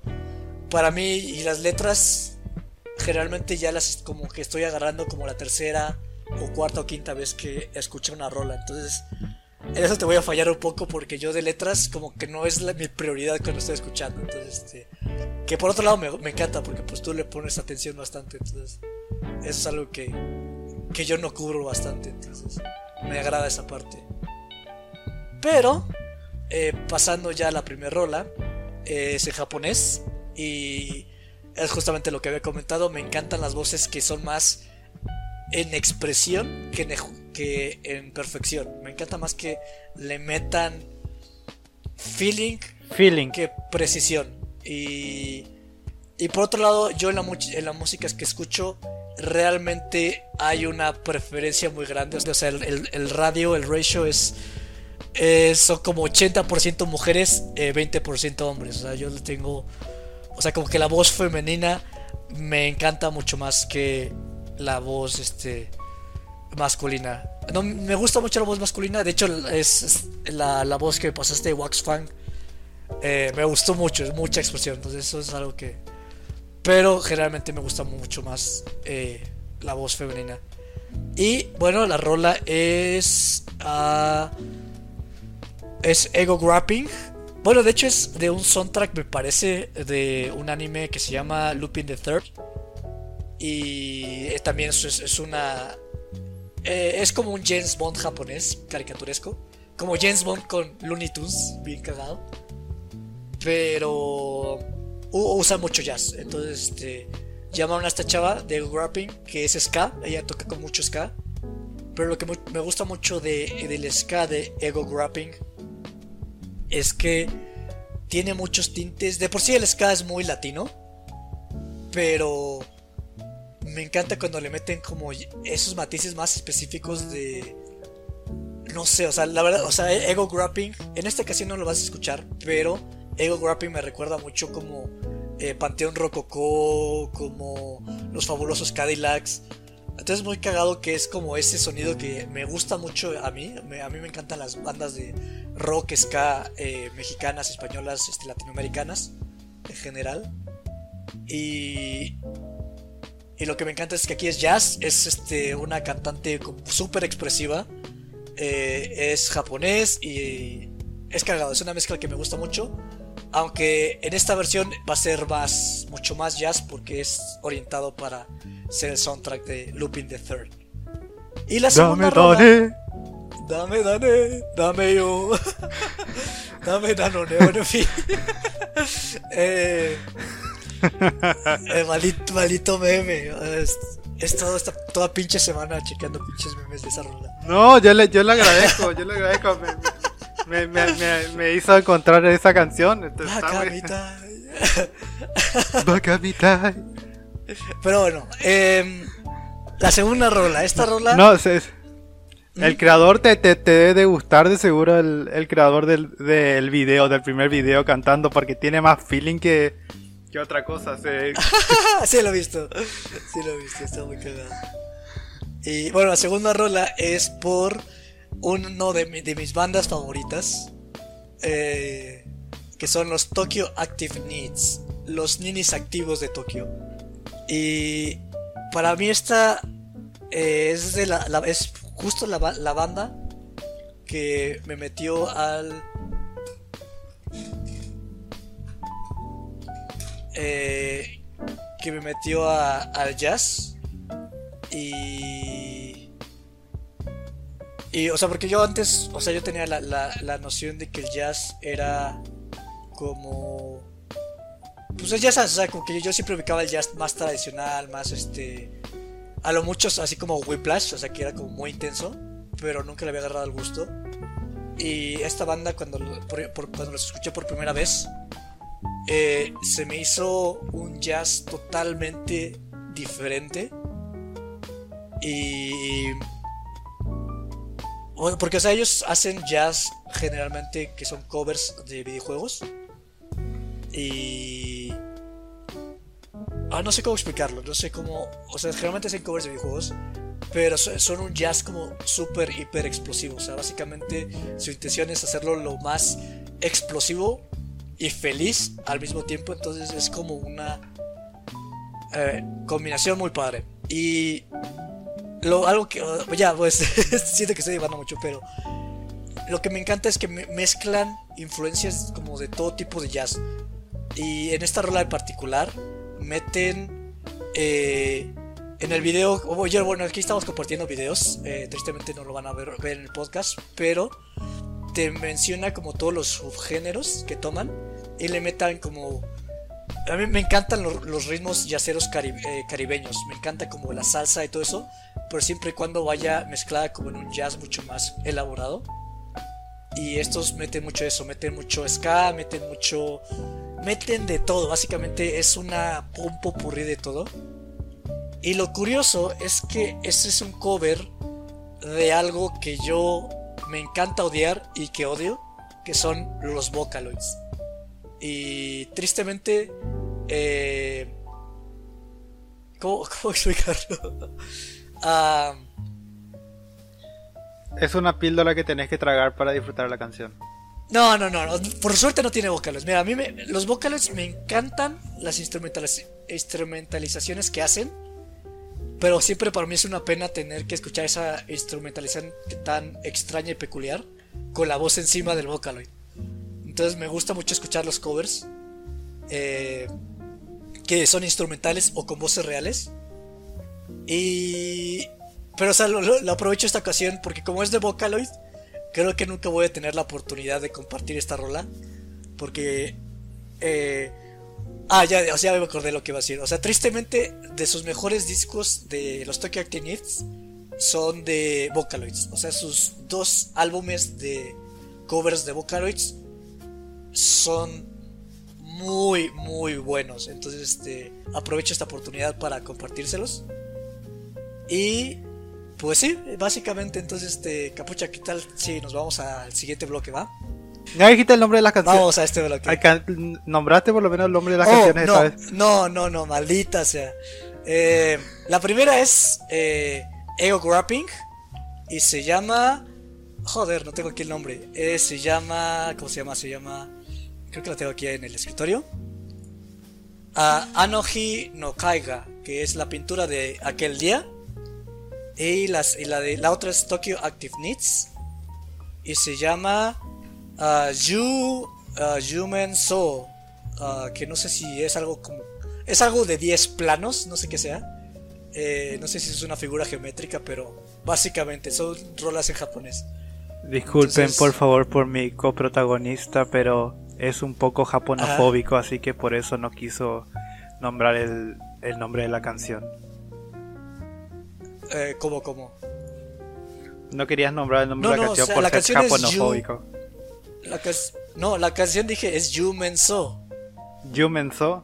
para mí y las letras generalmente ya las como que estoy agarrando como la tercera o cuarta o quinta vez que escucho una rola, entonces en eso te voy a fallar un poco porque yo de letras como que no es la- mi prioridad cuando estoy escuchando, entonces este, que por otro lado me, me encanta porque pues tú le pones atención bastante, entonces eso es algo que, que yo no cubro bastante, entonces me agrada esa parte. Pero, eh, pasando ya a la primera rola, eh, es en japonés y es justamente lo que había comentado. Me encantan las voces que son más en expresión que en, que en perfección. Me encanta más que le metan feeling Feeling. que precisión. Y, y por otro lado, yo en la, en la música que escucho, realmente hay una preferencia muy grande. O sea, el, el- el radio, el ratio es, es- son como 80% mujeres, eh, 20% hombres. O sea, yo le tengo. O sea, como que la voz femenina me encanta mucho más que la voz este masculina. No, me gusta mucho la voz masculina. De hecho, es, la, la voz que pasaste de Wax Fang. eh, me gustó mucho, es mucha expresión. Entonces, eso es algo que. Pero generalmente me gusta mucho más eh, la voz femenina. Y bueno, la rola es. ah, es Ego Grapping. Bueno, de hecho es de un soundtrack, me parece, de un anime que se llama Lupin the Third. Y eh, también es, una. eh, es como un James Bond japonés, caricaturesco. Como James Bond con Looney Tunes, bien cagado. Pero. usa mucho jazz. Entonces, este. Llamaron a esta chava de Grapping, que es ska. Ella toca con mucho ska. Pero lo que me gusta mucho de, del ska de Ego Grapping es que tiene muchos tintes. De por sí el ska es muy latino. Pero me encanta cuando le meten como esos matices más específicos de. No sé, o sea, la verdad, o sea, Ego Grapping, en esta ocasión no lo vas a escuchar, pero Ego Grapping me recuerda mucho como eh, Panteón Rococó, como Los Fabulosos Cadillacs. Entonces muy cagado que es como ese sonido que me gusta mucho a mí. A mí me encantan las bandas de rock, ska, eh, mexicanas, españolas, este, latinoamericanas en general. Y, y lo que me encanta es que aquí es jazz, es este, una cantante súper expresiva, eh, es japonés y es cagado, es una mezcla que me gusta mucho. Aunque en esta versión va a ser más, mucho más jazz porque es orientado para ser el soundtrack de Lupin the Third. Y la segunda Dame. Dame, dame, dame yo. dame, danone, bueno, en fin. eh, eh, maldito, maldito meme. He estado esta, toda pinche semana chequeando pinches memes de esa rola. No, yo le, yo le agradezco, yo le agradezco. Me, me, me, me- me hizo encontrar esa canción. entonces Bacamita. Bacamita. Pero bueno, em, la segunda rola. Esta rola. No, se- el creador te, te, te debe de gustar de seguro el, el creador del, del video, del primer video cantando, porque tiene más feeling que, que otra cosa. Se, sí lo he visto. Sí lo he visto, está muy cagado. Y bueno, la segunda rola es por uno de, mi- de mis bandas favoritas. eh, que son los Tokyo Active Needs. Los ninis activos de Tokio. Y para mí esta eh, es, de la, es justo la, la banda que me metió al... eh, que me metió a- al jazz y y o sea porque yo antes o sea yo tenía la, la, la noción de que el jazz era como pues el jazz o sea como que yo siempre ubicaba el jazz más tradicional más este a lo mucho así como Whiplash o sea que era como muy intenso pero nunca le había agarrado el gusto y esta banda cuando por- cuando los escuché por primera vez eh, se me hizo un jazz totalmente diferente. Y. Porque, o sea, ellos hacen jazz generalmente que son covers de videojuegos. Y. Ah, no sé cómo explicarlo, no sé cómo. O sea, generalmente hacen covers de videojuegos. Pero so- son un jazz como súper, hiper explosivo. O sea, básicamente su intención es hacerlo lo más explosivo y feliz al mismo tiempo. Entonces es como una eh, combinación muy padre. Y lo, algo que uh, ya pues siento que estoy llevando mucho, pero lo que me encanta es que me- mezclan influencias como de todo tipo de jazz. Y en esta rola en particular meten eh, en el video, oh, bueno, aquí estamos compartiendo videos, eh, tristemente no lo van a ver, ver en el podcast, pero te menciona como todos los subgéneros que toman y le metan como a mí me encantan lo- los, ritmos yaceros eh, caribeños. Me encanta como la salsa y todo eso. Pero siempre y cuando vaya mezclada como en un jazz mucho más elaborado. Y estos meten mucho eso, meten mucho ska, meten mucho... Meten de todo, básicamente es una un popurrí de todo. Y lo curioso es que este es un cover de algo que yo me encanta odiar y que odio, que son los Vocaloids. Y tristemente, eh, ¿cómo, cómo explicarlo? Ah, Es una píldora que tenés que tragar para disfrutar la canción. no, no, no, no, por suerte no tiene Vocaloids. Mira, a mí me- los Vocaloids me encantan las instrumentaliz- instrumentalizaciones que hacen. Pero siempre para mí es una pena tener que escuchar esa instrumentalización tan extraña y peculiar con la voz encima del Vocaloid. Entonces me gusta mucho escuchar los covers eh, que son instrumentales o con voces reales. Y... Pero o sea, lo, aprovecho esta ocasión porque como es de Vocaloid, creo que nunca voy a tener la oportunidad de compartir esta rola. Porque... eh, Ah, ya, o sea, me acordé lo que iba a decir. O sea, tristemente, de sus mejores discos de los Tokyo Active Hits son de Vocaloids. O sea, sus dos álbumes de covers de Vocaloids son muy, muy buenos. Entonces, este, aprovecho esta oportunidad para compartírselos. Y, pues sí, básicamente, entonces, este, Capucha, ¿qué tal si nos vamos al siguiente bloque, va? Ya dijiste el nombre de las canciones. Vamos a este bloque. Alca- Nombraste por lo menos el nombre de las Oh, canciones no, vez. no, no, no, maldita sea. Eh, la primera es eh, Ego Grapping y se llama. Joder, no tengo aquí el nombre. Eh, se llama. ¿Cómo se llama? Se llama. Creo que la tengo aquí en el escritorio. Ah, Anoji no Kaiga, que es la pintura de aquel día. Y, las, y la, de, la otra es Tokyo Active Needs. Y se llama ah, Yu ah, Yumen So. ah, que no sé si es algo como. Es algo de 10 planos, no sé qué sea. Eh, no sé si es una figura geométrica, pero básicamente son rolas en japonés. Disculpen Entonces- por favor por mi coprotagonista, pero es un poco japonofóbico, así que por eso no quiso nombrar el, el nombre de la canción. Eh, ¿Cómo, cómo? No querías nombrar el nombre No, de la no, canción o sea, por la ser canción es japonofóbico. La cas- no, la canción dije es Yumen So. Yumenso,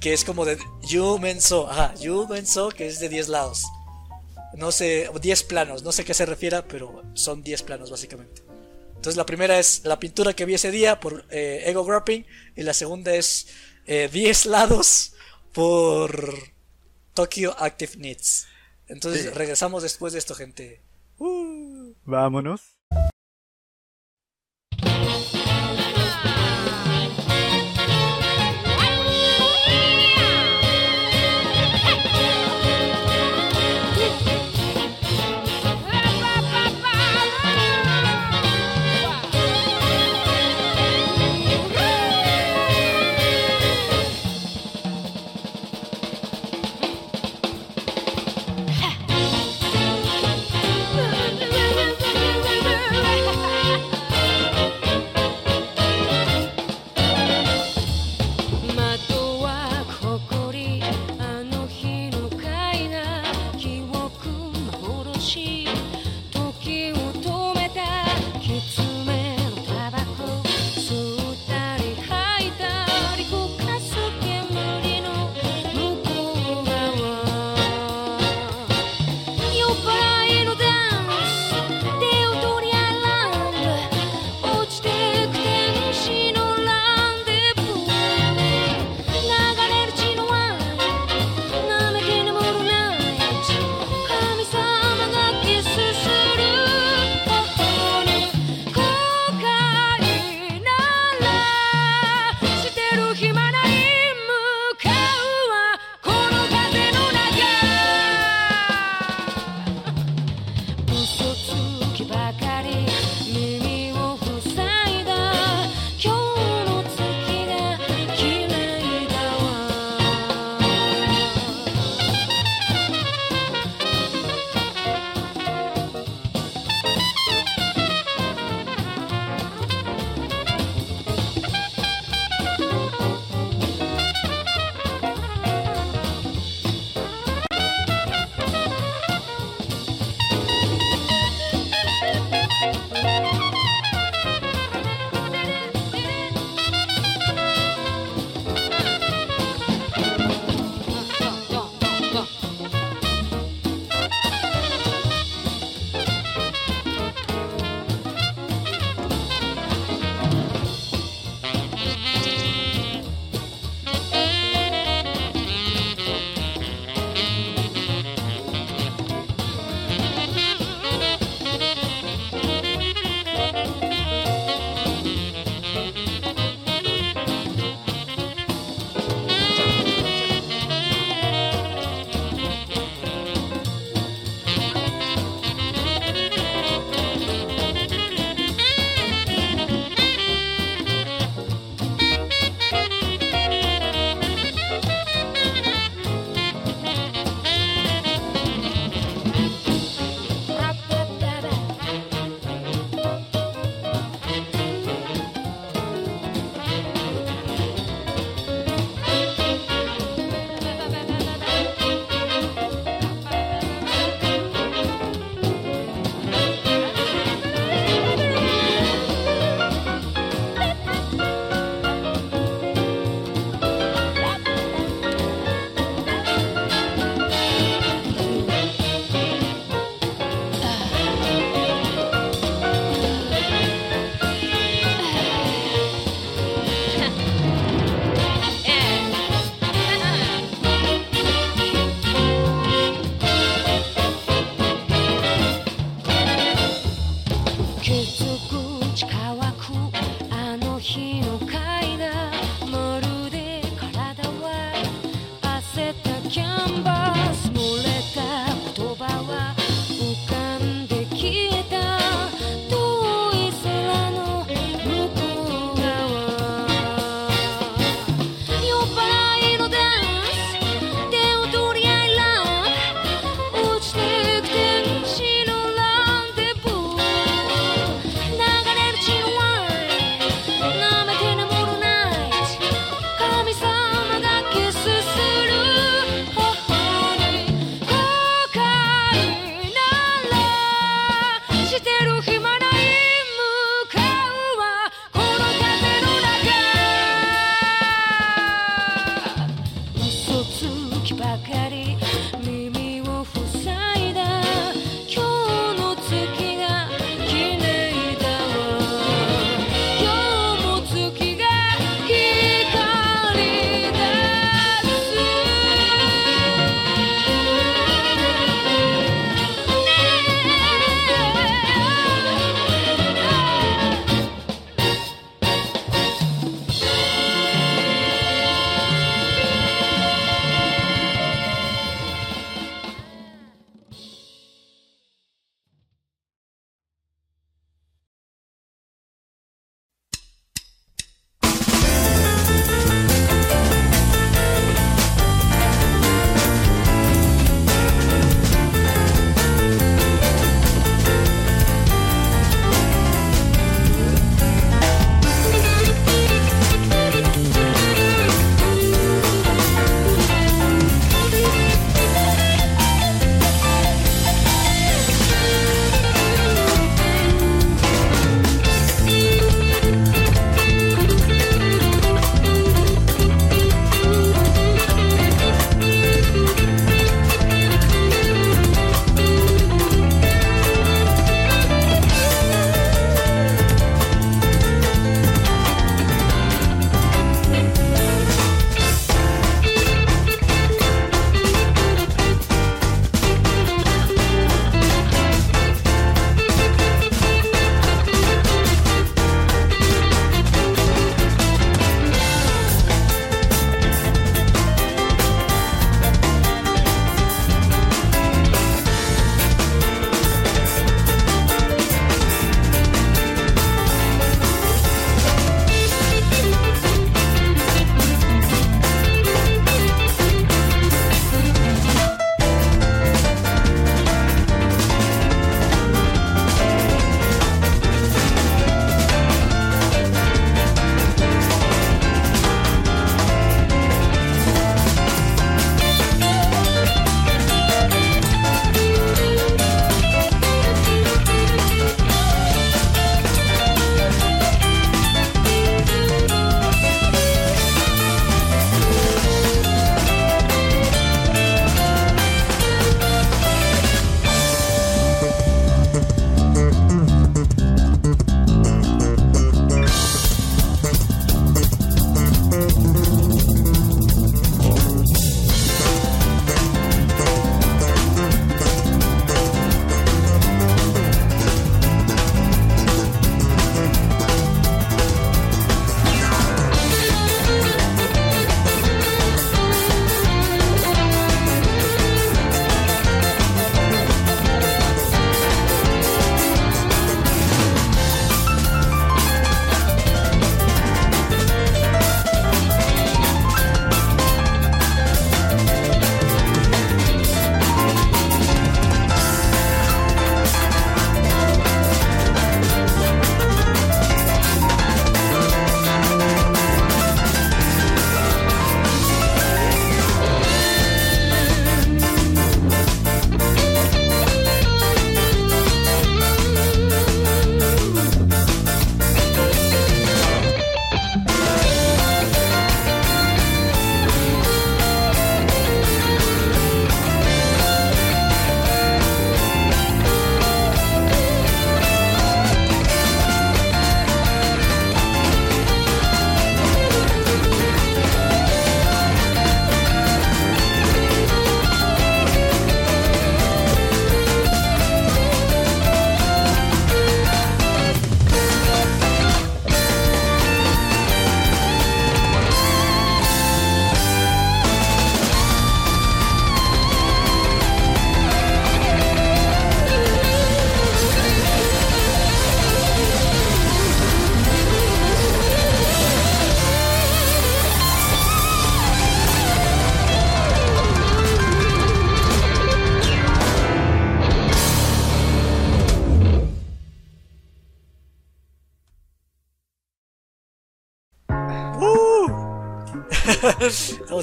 Que es como de Yumen So. Ajá, Yumen So, que es de 10 lados. No sé, 10 planos, no sé a qué se refiera, pero son 10 planos básicamente. Entonces la primera es la pintura que vi ese día por eh, Ego Grapping y la segunda es eh, 10 lados por Tokyo Active Needs. Entonces regresamos después de esto, gente. Uh. vámonos.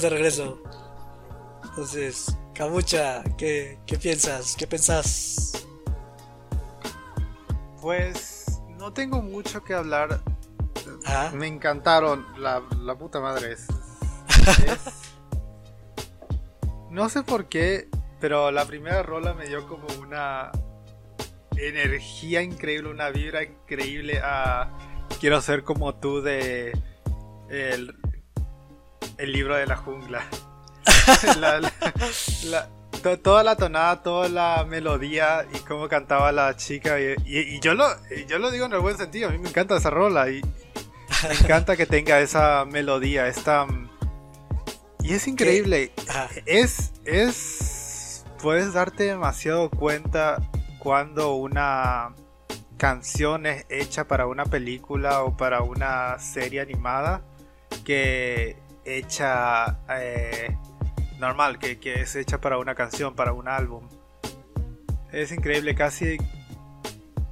Estamos de regreso. Entonces, Kabucha, ¿qué, qué piensas? ¿Qué pensás? Pues no tengo mucho que hablar. Ah, Me encantaron. La, la puta madre es, es- No sé por qué, pero la primera rola me dio como una energía increíble, una vibra increíble a Quiero ser como tú de el, el libro de la jungla. La- la- la- to- toda la tonada, toda la melodía y cómo cantaba la chica. Y, y- y yo, lo, y yo lo digo en el buen sentido, a mí me encanta esa rola y me encanta que tenga esa melodía, esta... Y es increíble, es, es, puedes darte demasiado cuenta cuando una canción es hecha para una película o para una serie animada que hecha eh, normal, que, que es hecha para una canción, para un álbum. Es increíble, casi...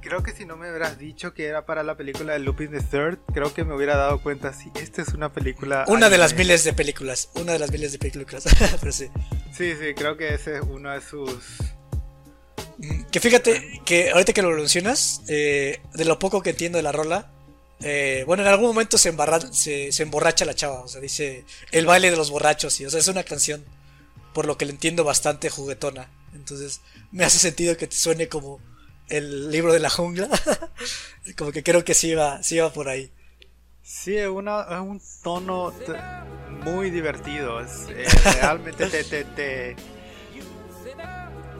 Creo que si no me hubieras dicho que era para la película de Lupin the Third, creo que me hubiera dado cuenta, sí, esta es una película... Una de las miles de películas. Una de las miles de películas. Pero sí. Sí, sí, creo que ese es uno de sus... Mm, Que fíjate que ahorita que lo mencionas, eh, de lo poco que entiendo de la rola, eh, bueno, en algún momento se, embarra, se, se emborracha la chava, o sea, dice el baile de los borrachos, y, o sea, es una canción, por lo que le entiendo, bastante juguetona. Entonces, me hace sentido que te suene como el libro de la jungla. como que creo que sí va, sí va por ahí. Sí, es, una, es un tono muy divertido. Es, eh, realmente te, te, te,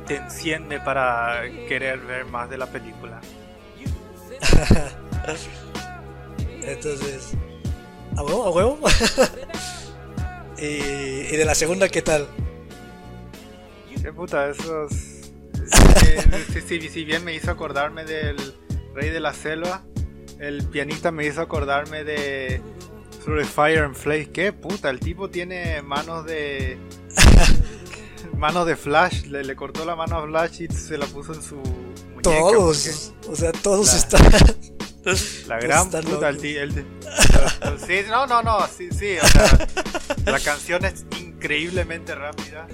te enciende para querer ver más de la película. Entonces, ¿a huevo? ¿A huevo? y, y de la segunda, ¿qué tal? Qué puta, esos... si, si- si bien me hizo acordarme del Rey de la Selva, el pianista me hizo acordarme de Through the Fire and Flame. Qué puta, el tipo tiene manos de... manos de Flash, le, le cortó la mano a Flash y se la puso en su muñeca. porque- Todos, o sea, todos La- están. La gran puta, el, ti- el- sí, no, no, no, sí, sí, o sea, la canción es increíblemente rápida,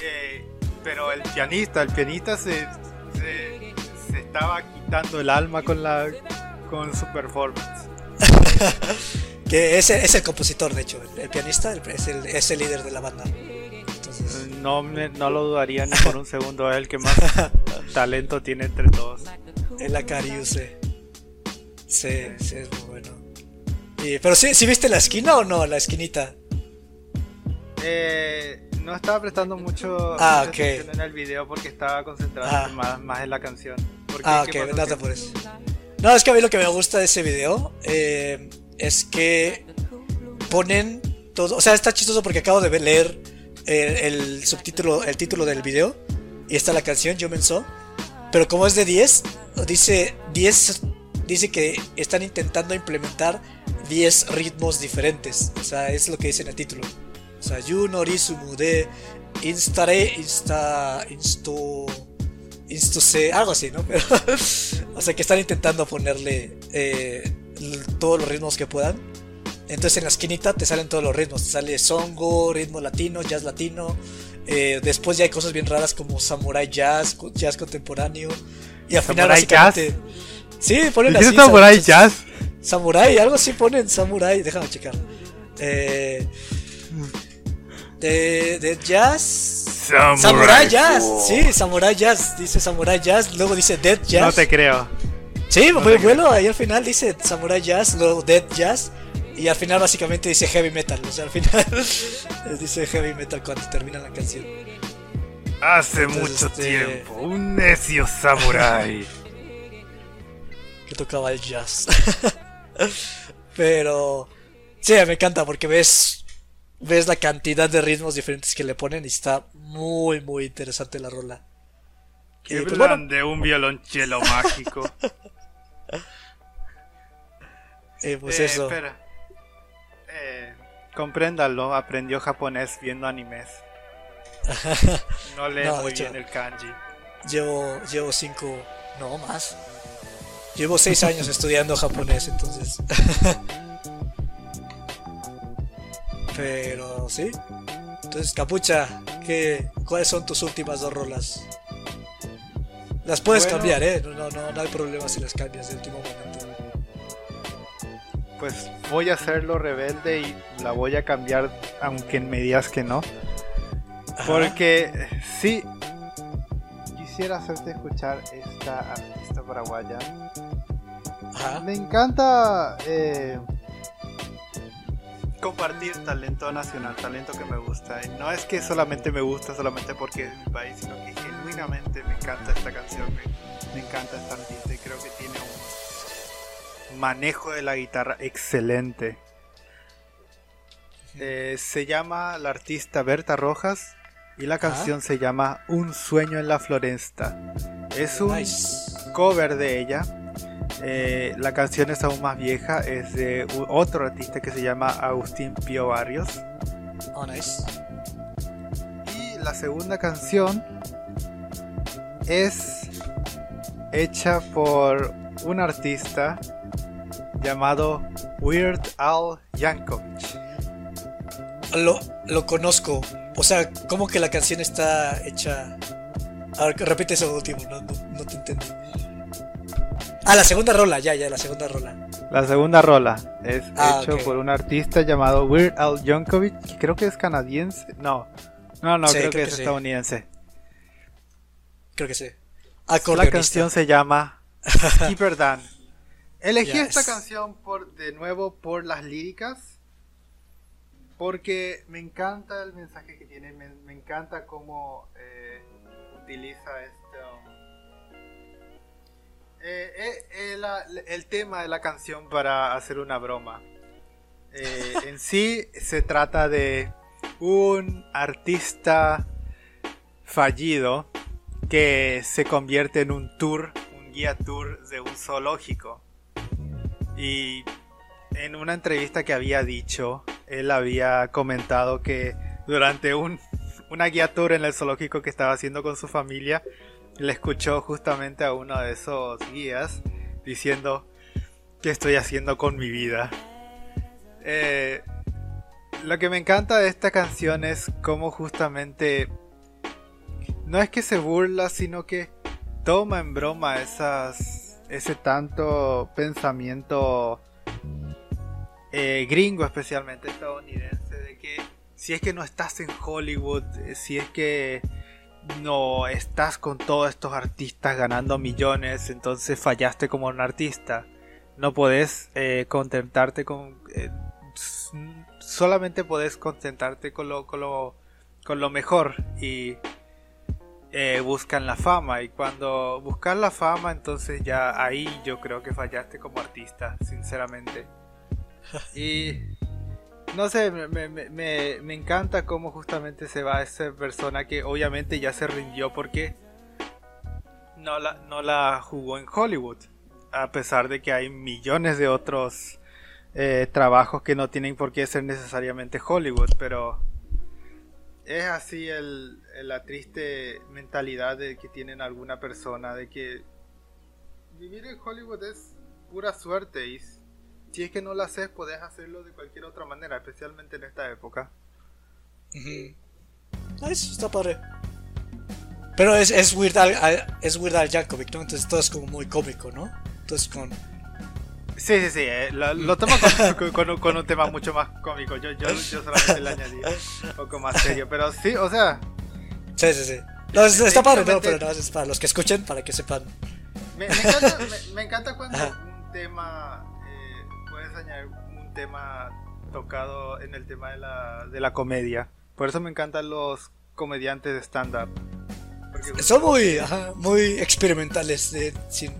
eh, pero el pianista, el pianista se, se, se estaba quitando el alma con la con su performance. Que es, es el compositor, de hecho. El, el pianista el- es el, es el líder de la banda. Entonces, No, me- no lo dudaría ni por un segundo, es el que más talento tiene entre todos. el Akariuse. Sí, sí, es muy bueno. Y- pero sí, ¿sí viste la esquina o no? La esquinita. Eh, no estaba prestando mucho Ah, atención en el video porque estaba concentrado Ah. más, más en la canción. ¿Por? Ah, ¿Qué ok, te ¿Qué- apures. No, es que a mí lo que me gusta de ese video eh, es que ponen todo. O sea, está chistoso porque acabo de leer eh, el subtítulo, el título del video y está la canción Yo So. Pero como es de 10, dice 10 dice que están intentando implementar 10 ritmos diferentes. O sea, es lo que dice en el título. O sea, Yu no Risumu de Instare, Insta, Insto, Instose, algo así, ¿no? Pero, o sea, que están intentando ponerle eh, todos los ritmos que puedan. Entonces en la esquinita te salen todos los ritmos. Te sale songo, ritmo latino, jazz latino. eh, después ya hay cosas bien raras como samurai jazz, jazz contemporáneo. Y al final ¿Samurai básicamente... Sí, ponen así. ¿Dijiste Samurai sa- Jazz? Samurai, algo así ponen Samurai, déjame checar. Eh, de, de jazz. Samurai Jazz, sí, Samurai Jazz, dice Samurai Jazz, luego dice Dead Jazz. No te creo. Sí, no fue te bueno, ahí al final dice Samurai Jazz, luego Dead Jazz, y al final básicamente dice Heavy Metal, o sea, al final dice Heavy Metal cuando termina la canción. Hace Entonces, mucho este- tiempo, un necio samurái. que tocaba el jazz. Pero sí, me encanta porque ves ves la cantidad de ritmos diferentes que le ponen y está muy muy interesante la rola. Qué Y, pues, plan de un violonchelo mágico. eh, pues Eh, eso. Espera. Eh, compréndalo, aprendió japonés viendo animes. No lee No, muy hecho- bien el kanji. Llevo llevo cinco, no más. Llevo seis años estudiando japonés, entonces. Pero sí. Entonces, Capucha, ¿qué, ¿cuáles son tus últimas dos rolas? Las puedes Bueno. cambiar, ¿eh? No, no, no, no hay problema si las cambias de último momento. Pues voy a hacerlo rebelde y la voy a cambiar aunque me digas que no. Ajá. Porque sí, quisiera hacerte escuchar esta artista paraguaya. Ajá. Me encanta eh, compartir talento nacional, talento que me gusta. Y no es que solamente me gusta solamente porque es mi país, sino que genuinamente me encanta esta canción, me, me encanta esta artista y creo que tiene un manejo de la guitarra excelente. Eh, se llama la artista Berta Rojas y la canción se llama Un sueño en la floresta. Es un Nice. cover de ella. Eh, la canción es aún más vieja, es de otro artista que se llama Agustín Pío Barrios. Oh, nice. Y la segunda canción es hecha por un artista llamado Weird Al Yankovic. Lo, lo conozco. O sea, ¿cómo que la canción está hecha? A ver, repite eso último, no, no, no te entendí. Ah, la segunda rola, ya, ya, la segunda rola. La segunda rola es Ah, hecho por un artista llamado Weird Al Yankovic, que creo que es canadiense. No, no, no, Sí, creo, creo que que es estadounidense. Creo que sí. La canción se llama Skipper Dan. Elegí Yes. esta canción por, de nuevo por las líricas. Porque me encanta el mensaje que tiene. Me, encanta cómo eh, utiliza este. um, eh, eh, el tema de la canción para hacer una broma. En sí se trata de un artista fallido que se convierte en un tour, un guía tour de un zoológico. Y en una entrevista que había dicho, él había comentado que durante un, una guía tour en el zoológico que estaba haciendo con su familia, le escuchó justamente a uno de esos guías diciendo, ¿qué estoy haciendo con mi vida? Eh, lo que me encanta de esta canción es cómo justamente no es que se burla, sino que toma en broma ese tanto pensamiento eh, gringo, especialmente estadounidense, de que si es que no estás en Hollywood, eh, si es que no estás con todos estos artistas ganando millones, entonces fallaste como un artista. No podés eh, contentarte con... eh, solamente podés contentarte con lo, con lo, con lo mejor y eh, buscan la fama y cuando buscas la fama entonces ya ahí yo creo que fallaste como artista sinceramente y no sé me, me- me- encanta cómo justamente se va esa persona que obviamente ya se rindió porque no la, no la jugó en Hollywood a pesar de que hay millones de otros eh, trabajos que no tienen por qué ser necesariamente Hollywood pero es así el, la triste mentalidad de que tienen alguna persona de que vivir en Hollywood es pura suerte y si es que no lo haces puedes hacerlo de cualquier otra manera, especialmente en esta época. Ujú. Nice, está padre. Pero es, es Weird Al, Al- es Weird Al Yankovic, ¿no? Entonces todo es como muy cómico, ¿no? Entonces con... Sí, sí, sí, eh, lo, lo tomo con, con- con un, con un tema mucho más cómico, yo, yo, yo solamente le añadí un poco más serio, pero sí, o sea, Sí, sí, sí. No, es- está padre, ¿no? Pero no, es para los que escuchen, para que sepan. Me, me encanta, me- me encanta cuando un tema, añadir un tema tocado en el tema de la, de la comedia. Por eso me encantan los comediantes de stand-up. Son muy, ajá, muy experimentales. De, sin,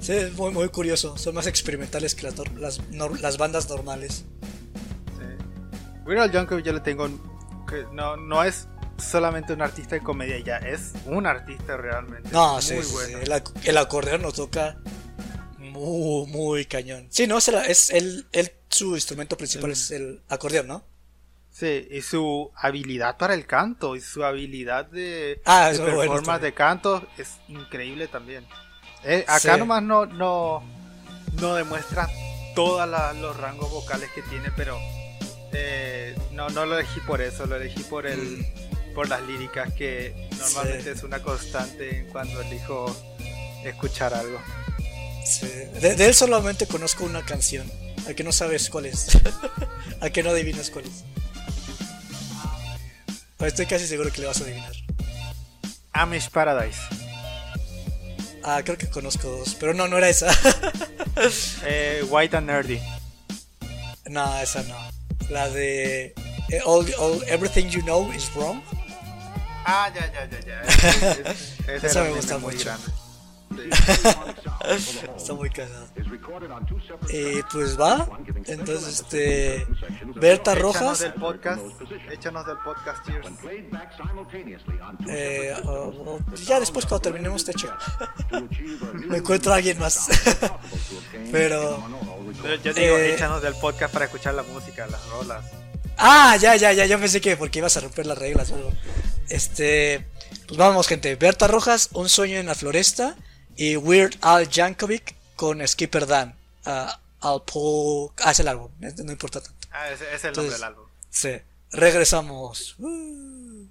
sí, es muy, muy curioso. Son más experimentales que las, bandas normales. Sí. Weird Al Yankovic yo le tengo que no, no es solamente un artista de comedia ya, es un artista realmente. No, muy sí, bueno. sí. El, ac- el acordeón lo toca muy, muy cañón. Sí, no, es, el- su instrumento principal es el acordeón, ¿no? Sí, y su habilidad para el canto y su habilidad de, Ah, de bueno performance también. de canto es increíble también. Eh, acá Sí. nomás no, no, no demuestra todos los rangos vocales que tiene, pero Eh, no, no lo elegí por eso, lo elegí por el por las líricas que normalmente Sí. es una constante cuando elijo escuchar algo. Sí. De, de él solamente conozco una canción. A que no sabes cuál es. a que no adivinas cuál es. Pero estoy casi seguro que le vas a adivinar. Amish Paradise. Ah, creo que conozco dos. Pero no, no era esa. Eh, White and Nerdy. no, esa no. La de eh, all, all- Everything You Know Is Wrong. Ah, ya, ya, ya, ya. Ese Esa me gusta mucho. grande. Está muy cagado. Y pues va. Entonces, este. Berta Échanos Rojas. del podcast. Échanos del podcast, cheers. Eh, oh, oh, ya después cuando terminemos te echo. Me encuentro a alguien más. Pero. Yo, digo, Eh, échanos del podcast para escuchar la música, las rolas. Ah, ya, ya, ya. Yo pensé que porque ibas a romper las reglas. Este. Pues vamos, gente. Berta Rojas, Un sueño en la floresta. Y Weird Al Yankovic con Skipper Dan. Ah, al Paul. Ah, es el álbum. No importa tanto. Ah, es el Entonces- nombre del álbum. Sí. Regresamos. Uh.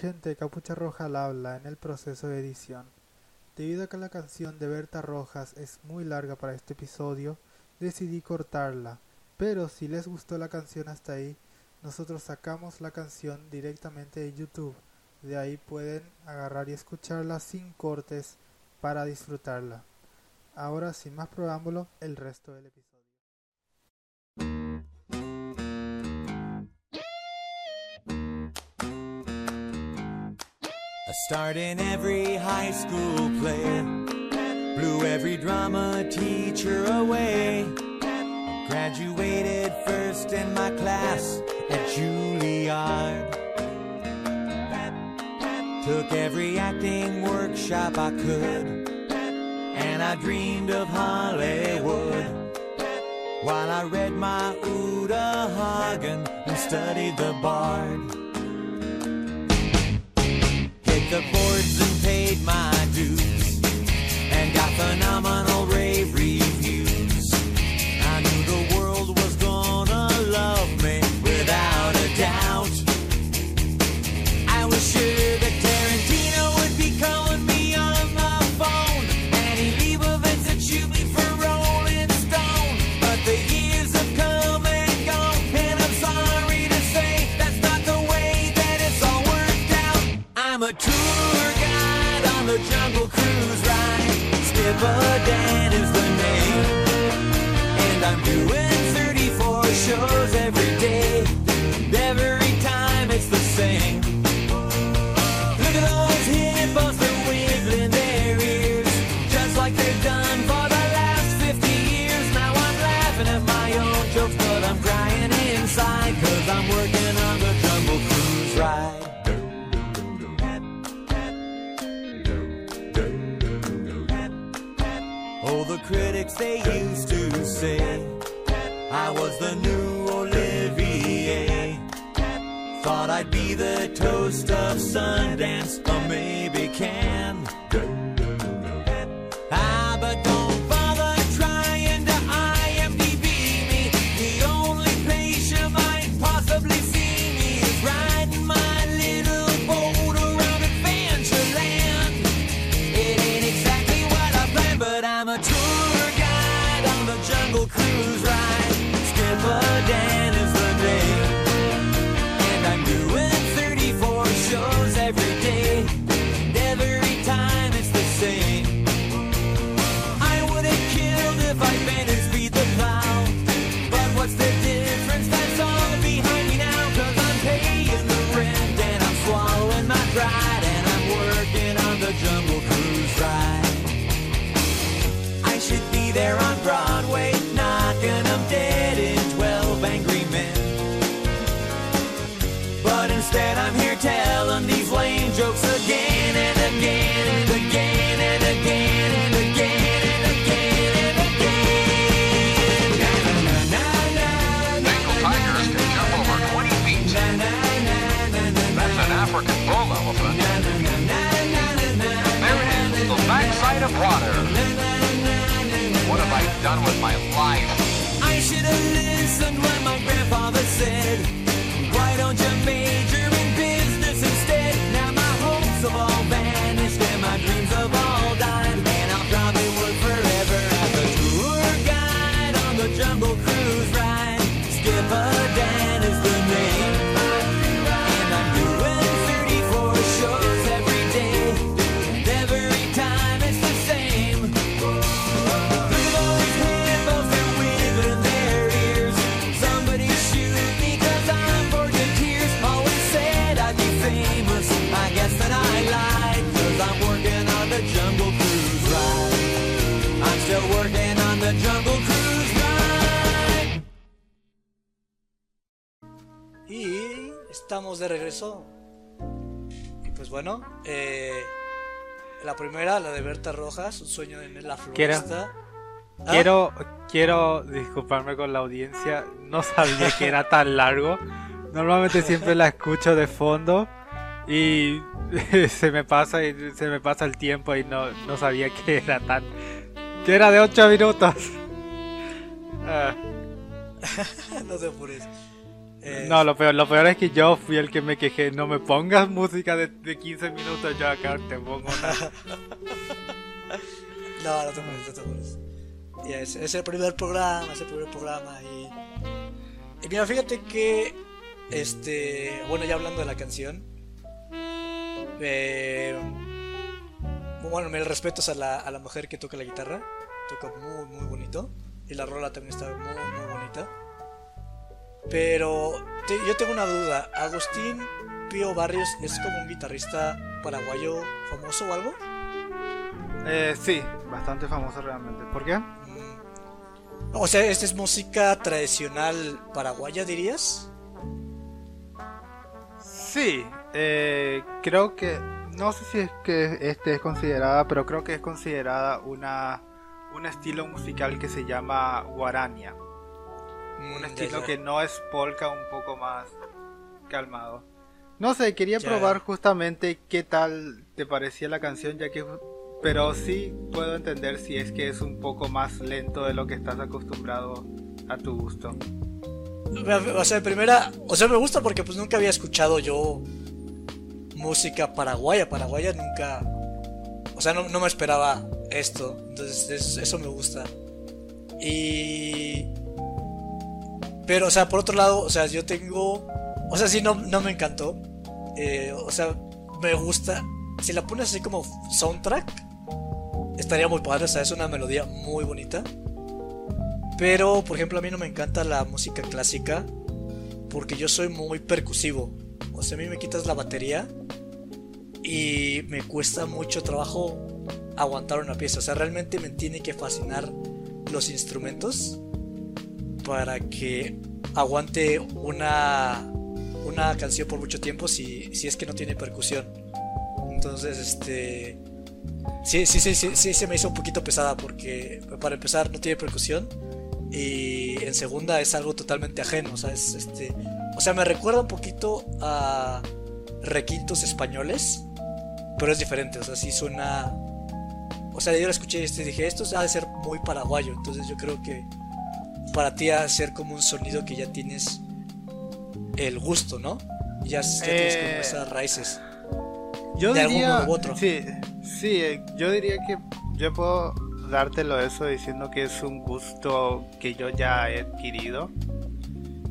¿Qué tal gente? Capucha Roja al habla en el proceso de edición. Debido a que la canción de Berta Rojas es muy larga para este episodio, decidí cortarla. Pero si les gustó la canción hasta ahí, nosotros sacamos la canción directamente de YouTube. De ahí pueden agarrar y escucharla sin cortes para disfrutarla. Ahora, sin más preámbulo, el resto del episodio. Start in every high school play blew every drama teacher away. Graduated first in my class at Juilliard. Took every acting workshop I could, and I dreamed of Hollywood. While I read my Uda Hagen and studied the Bard. The boards sueño en la Quiero- floresta. ¿Ah? Quiero, quiero disculparme con la audiencia. No sabía que era tan largo. Normalmente siempre la escucho de fondo y se me pasa y se me pasa el tiempo y no, no sabía que era tan que era de 8 minutos. Ah, no te apures. Eh, no, lo peor, lo peor es que yo fui el que me quejé. No me pongas música de, de 15 minutos, yo acá te pongo una. No, no te apures, no te apures. Ya, es, el primer programa, es el primer programa y... y mira, fíjate que, este, bueno, ya hablando de la canción, eh, bueno, me respetos a la, a la mujer que toca la guitarra, toca muy, muy bonito, y la rola también está muy, muy bonita. Pero yo tengo una duda, ¿Agustín Pío Barrios es como un guitarrista paraguayo famoso o algo? Eh, sí, bastante famoso realmente. ¿Por qué? Mm. O sea, ¿esta es música tradicional paraguaya, dirías? Sí, eh, creo que no sé si es que este es considerada, pero creo que es considerada una un estilo musical que se llama guarania. Mm, Un ya, estilo ya. que no es polka, un poco más calmado. No sé, quería Ya. probar justamente qué tal te parecía la canción, ya que... Pero sí puedo entender si es que es un poco más lento de lo que estás acostumbrado a tu gusto. O sea, de primera, o sea, me gusta porque pues nunca había escuchado yo música paraguaya, paraguaya nunca, o sea, no, no me esperaba esto, entonces es- eso me gusta. Y... Pero, o sea, por otro lado, o sea, yo tengo, o sea, sí, no, no me encantó, Eh, o sea, me gusta, si la pones así como soundtrack, estaría muy padre, o sea, es una melodía muy bonita. Pero, por ejemplo, a mí no me encanta la música clásica porque yo soy muy percusivo. O sea, a mí me quitas la batería y me cuesta mucho trabajo aguantar una pieza. O sea, realmente me tiene que fascinar los instrumentos para que aguante una, una canción por mucho tiempo si, si es que no tiene percusión. Entonces, este... Sí, sí, sí, sí, sí, se me hizo un poquito pesada porque para empezar no tiene percusión y en segunda es algo totalmente ajeno, o sea, es, este, o sea, me recuerda un poquito a requintos españoles, pero es diferente, o sea, sí suena, o sea, yo lo escuché este y dije, esto ha de ser muy paraguayo, entonces yo creo que para ti ha de ser como un sonido que ya tienes el gusto, ¿no? Ya, ya tienes como Eh, esas raíces. Yo de algún diría, modo u otro. Sí, sí, eh, yo diría que yo puedo dártelo eso diciendo que es un gusto que yo ya he adquirido.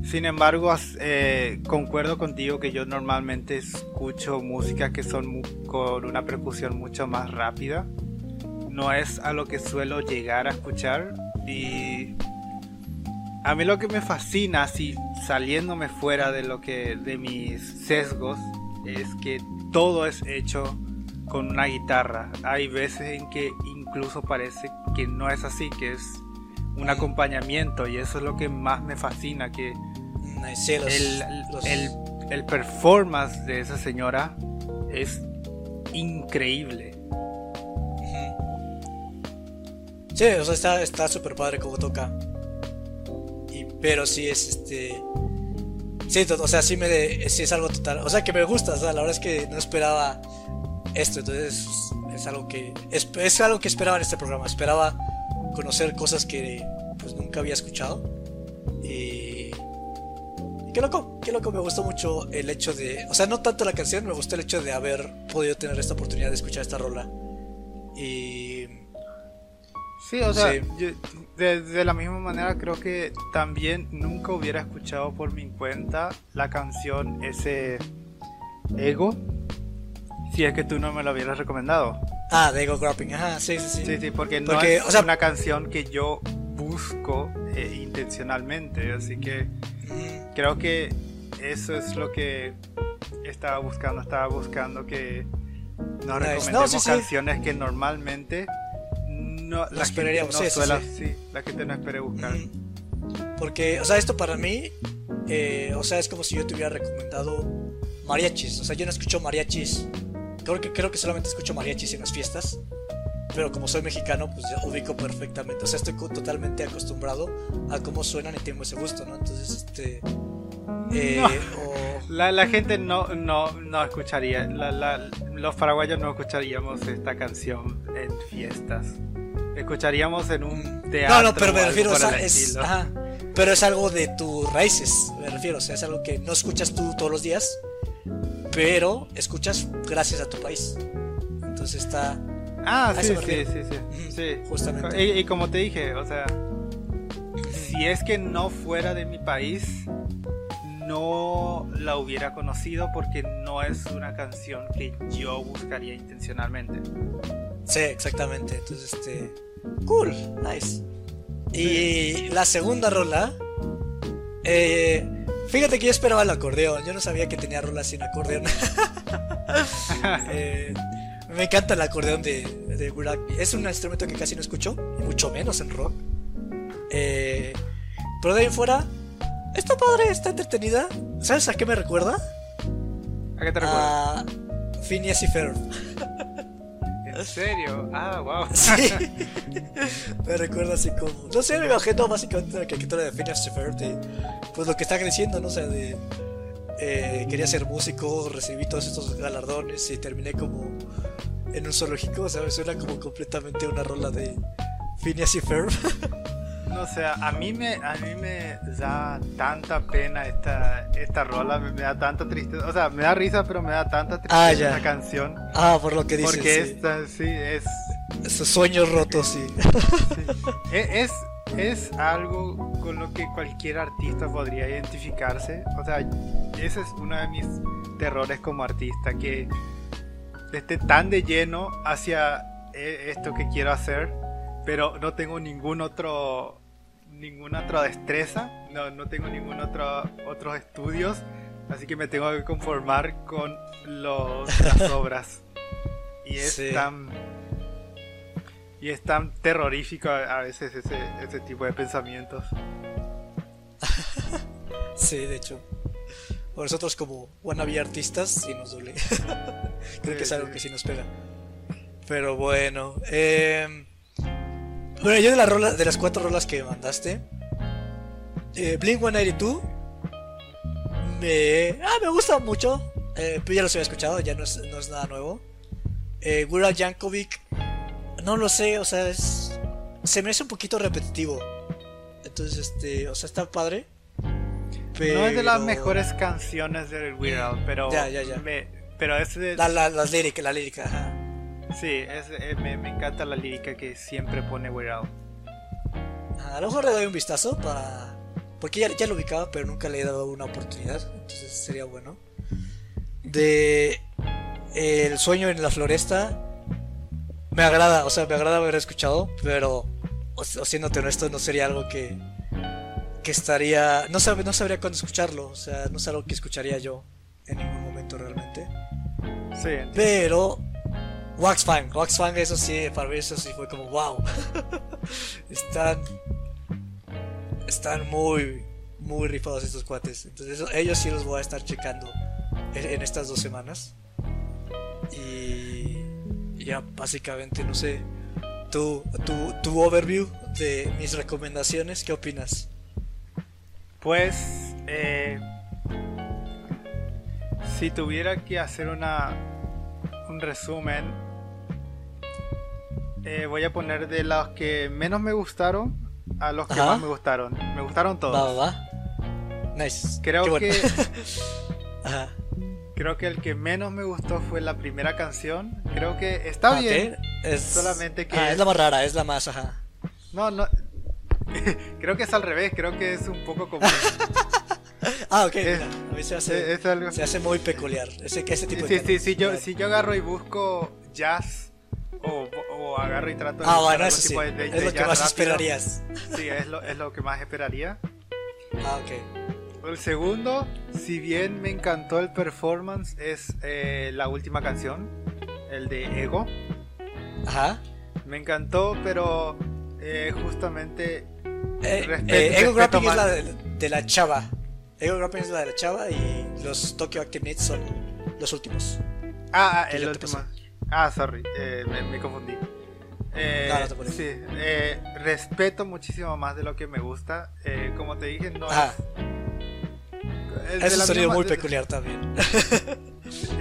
Sin embargo, eh, concuerdo contigo que yo normalmente escucho música que son mu- con una percusión mucho más rápida. No es a lo que suelo llegar a escuchar y a mí lo que me fascina, así saliéndome fuera de lo que de mis sesgos, es que todo es hecho con una guitarra. Hay veces en que incluso parece que no es así, que es un acompañamiento y eso es lo que más me fascina, que sí, los- el, los- el, el performance de esa señora es increíble. Sí, o sea, está está súper padre como toca. Y, pero sí es este. Sí, o sea, sí me de, sí es algo total. O sea, que me gusta, o sea, la verdad es que no esperaba esto, entonces es algo que. Es, es algo que esperaba en este programa. Esperaba conocer cosas que pues nunca había escuchado. Y. y qué loco, qué loco, me gustó mucho el hecho de. O sea, no tanto la canción, me gustó el hecho de haber podido tener esta oportunidad de escuchar esta rola. Y. Sí, o sea, Sí. yo- de, de la misma manera creo que también nunca hubiera escuchado por mi cuenta la canción ese Ego si es que tú no me lo hubieras recomendado. Ah, de Ego Grapping, ajá, sí, sí, sí. Sí, sí, porque no Porque, es o sea- una canción que yo busco eh, intencionalmente, así que Mm, creo que eso es lo que estaba buscando, estaba buscando que nos Nice. recomendemos No, sí, sí. canciones que normalmente no, la gente esperaríamos, no sí, sí, suela- sí. sí, la gente no espere buscar. Porque, o sea, esto para mí, eh, o sea, es como si yo te hubiera recomendado mariachis. O sea, yo no escucho mariachis. Creo que, creo que solamente escucho mariachis en las fiestas. Pero como soy mexicano, pues ubico perfectamente. O sea, estoy totalmente acostumbrado a cómo suenan y tengo ese gusto, ¿no? Entonces, este. Eh, o- La, la gente no, no, no escucharía, la- la- los paraguayos no escucharíamos esta canción en fiestas. Escucharíamos en un teatro. No, no, pero me refiero, o sea, es, ajá, pero es algo de tus raíces, me refiero, o sea, es algo que no escuchas tú todos los días, pero escuchas gracias a tu país. Entonces está, Ah, sí, sí, sí, sí, sí. justamente. Y, y como te dije, o sea, si es que no fuera de mi país, no la hubiera conocido porque no es una canción que yo buscaría intencionalmente. Sí, exactamente. Entonces, este, cool, nice. Y la segunda rola, eh, fíjate que yo esperaba el acordeón, yo no sabía que tenía rolas sin acordeón. Eh, me encanta el acordeón de, de. Es un instrumento que casi no escucho, y mucho menos en rock. Eh, pero de ahí fuera, está padre, está entretenida. ¿Sabes a qué me recuerda? ¿A qué te recuerda? A Phineas y Ferb. ¿En ¿En serio? Ah, wow. Sí. me recuerda así como. No sé, me imagino básicamente una caricatura de Phineas y Ferb de. Pues lo que está creciendo, ¿no? O sea, de. eh, quería ser músico, recibí todos estos galardones y terminé como. En un zoológico, o sea, me suena como completamente una rola de Phineas y Ferb. No sé, a mí me, a mí me da tanta pena esta, esta rola, me, me da tanta tristeza. O sea, me da risa, pero me da tanta tristeza Ah, ya. esta canción. ah, por lo que dices. Porque sí. esta, sí, es, Esos sueños rotos, sí. E- Es, es algo con lo que cualquier artista podría identificarse. O sea, ese es uno de mis terrores como artista, que esté tan de lleno hacia eh, esto que quiero hacer, pero no tengo ningún otro ninguna otra destreza, no, no tengo ningún otro otros estudios, así que me tengo que conformar con los, las obras. Y es Sí. tan y es tan terrorífico a, veces ese, ese tipo de pensamientos. Sí, de hecho. Por nosotros como wannabe artistas sí nos duele. Creo que es algo sí. que sí nos pega. Pero bueno. eh, bueno, yo de, la rola, de las cuatro rolas que mandaste. Eh, Blink 182. Me, ah, me gusta mucho. Eh, pero ya los había escuchado, ya no es, no es nada nuevo. Eh, Weird Al Yankovic. No lo sé, o sea, es, se me hace un poquito repetitivo. Entonces, este, o sea, está padre. No es de las mejores canciones del Weird Al, pero Ya, ya, ya. me- pero es de- La, la, las lírica, la lírica, ajá. Sí, es, eh, me, me encanta la lírica que siempre pone Weird Al. A lo mejor le doy un vistazo para. Porque ya, ya lo ubicaba, pero nunca le he dado una oportunidad. Entonces sería bueno. De. El sueño en la floresta. Me agrada, o sea, me agrada haber escuchado, pero. O, o siéndote honesto, no sería algo que. Que estaría. No, sab- no sabría cuándo escucharlo. O sea, no es algo que escucharía yo en ningún momento realmente. Sí, entiendo. Pero Wax Fang, Wax Fang, eso sí, para mí eso sí fue como wow. están están muy muy rifados estos cuates. Entonces ellos sí los voy a estar checando en, en estas dos semanas. Y ya básicamente no sé tu, tu, tu overview de mis recomendaciones, ¿qué opinas? Pues, eh, si tuviera que hacer una un resumen, eh, voy a poner de los que menos me gustaron a los que Ajá. más me gustaron. Me gustaron todos. Va, va, va. Nice. Creo bueno. que Ajá. creo que el que menos me gustó fue la primera canción. Creo que está Ah, bien. ok. Es, solamente que- ah, es la más rara, es la más, ajá. No, no. creo que es al revés. Creo que es un poco como. Ah, ok. Es- mira, a mí se hace, es, es algo. se hace muy peculiar. Ese, ese tipo Sí, de sí, sí, si yo, si yo agarro y busco jazz o, o agarro y trato de Ah, bueno, eso sí. de- de- es lo que más rápido, esperarías. Sí, es lo, es lo que más esperaría. Ah, ok. El segundo, si bien me encantó el performance, es eh, la última canción, el de Ego. Ajá. Me encantó, pero eh, justamente Eh, Respeto- eh, Ego Grapping es la de, de la chava. Ego Grapping es la de la chava y los Tokyo Active Needs son los últimos. Ah, ah, el último. Ah, sorry, eh, me, me confundí. Eh, No, no te sí, eh, respeto muchísimo más de lo que me gusta. Eh, como te dije, no Ajá. es. es un sonido misma- muy de- peculiar también.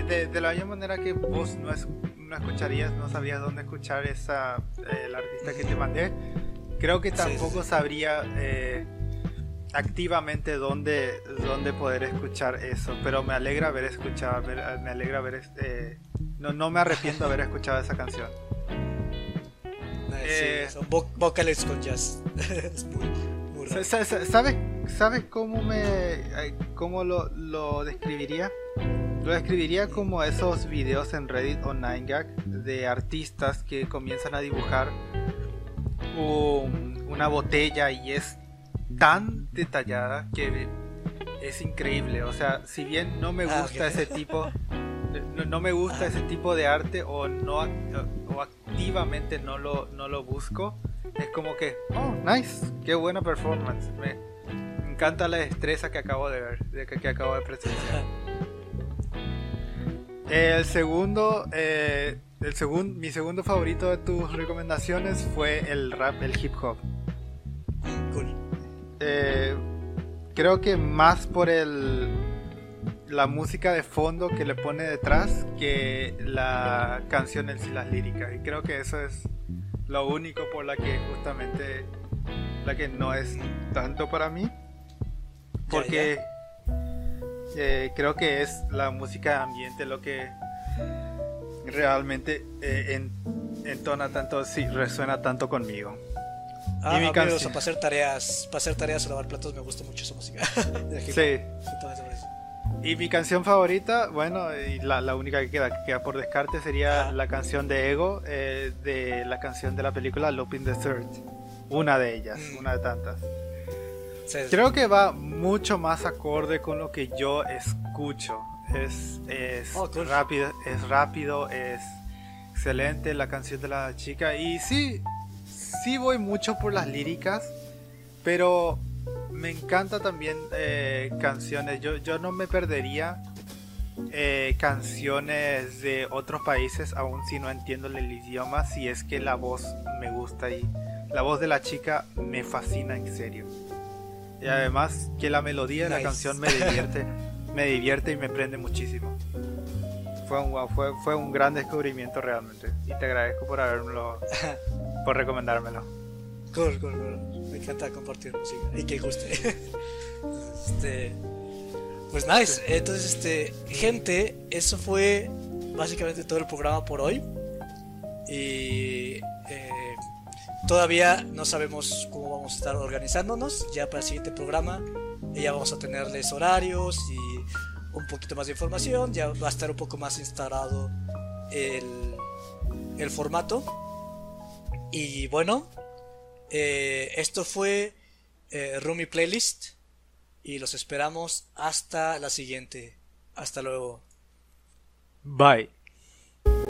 De, de la misma manera que vos no, es- no escucharías, no sabías dónde escuchar esa eh, el artista que te mandé, creo que Sí, tampoco sabría eh, activamente dónde, dónde poder escuchar eso. Pero me alegra haber escuchado, haber- me alegra haber este, no, no me arrepiento de haber escuchado esa canción. Nice, Eh, sí, son vo- vocales con jazz. es muy, muy raro. ¿Sabes, ¿Sabes cómo me eh, cómo lo, lo describiría? Lo describiría como esos videos en Reddit o 9gag de artistas que comienzan a dibujar un- una botella y es tan detallada que es increíble. O sea, si bien no me Ah, gusta ese tipo, no, no me gusta ese tipo de arte o no o activamente no lo, no lo busco, es como que, oh, nice, qué buena performance. Me, me encanta la destreza que acabo de ver, de que, que acabo de presenciar. El segundo, eh, el segun- mi segundo favorito de tus recomendaciones fue el rap, el hip hop. Cool. Eh, creo que más por el la música de fondo que le pone detrás que la canción en sí, las líricas. Y creo que eso es lo único por la que justamente la que no es tanto para mí. Porque eh, creo que es la música de ambiente lo que realmente eh, en- entona tanto, sí, resuena tanto conmigo. Ah, Y mi a mí, canción. o sea, para hacer tareas, para hacer tareas o lavar platos me gusta mucho esa música. Sí. Y mi canción favorita, bueno, y la, la única que queda, que queda por descarte sería Ah. la canción de Ego, eh, de la canción de la película Lupin the Third. Una de ellas, Mm. una de tantas. Sí, Creo que va mucho más acorde con lo que yo escucho. Es, es Oh, rápido, es rápido, es excelente la canción de la chica. Y sí, sí voy mucho por las líricas, pero me encanta también eh, canciones. Yo, yo no me perdería eh, canciones de otros países, aun si no entiendo el idioma, si es que la voz me gusta y la voz de la chica me fascina en serio. Y además que la melodía de la Nice. canción me divierte, me divierte y me prende muchísimo. Fue un, fue, fue un gran descubrimiento realmente. Y te agradezco por habérmelo, por recomendármelo. Cool, cool, cool. Me encanta compartir música y que guste. este, pues nice. Entonces, este, gente, eso fue básicamente todo el programa por hoy. Y eh, todavía no sabemos cómo vamos a estar organizándonos. Ya para el siguiente programa, ya vamos a tenerles horarios y un poquito más de información. Ya va a estar un poco más instalado el, el formato. Y bueno, eh, esto fue eh, Rumi Playlist y los esperamos hasta la siguiente. Hasta luego. Bye.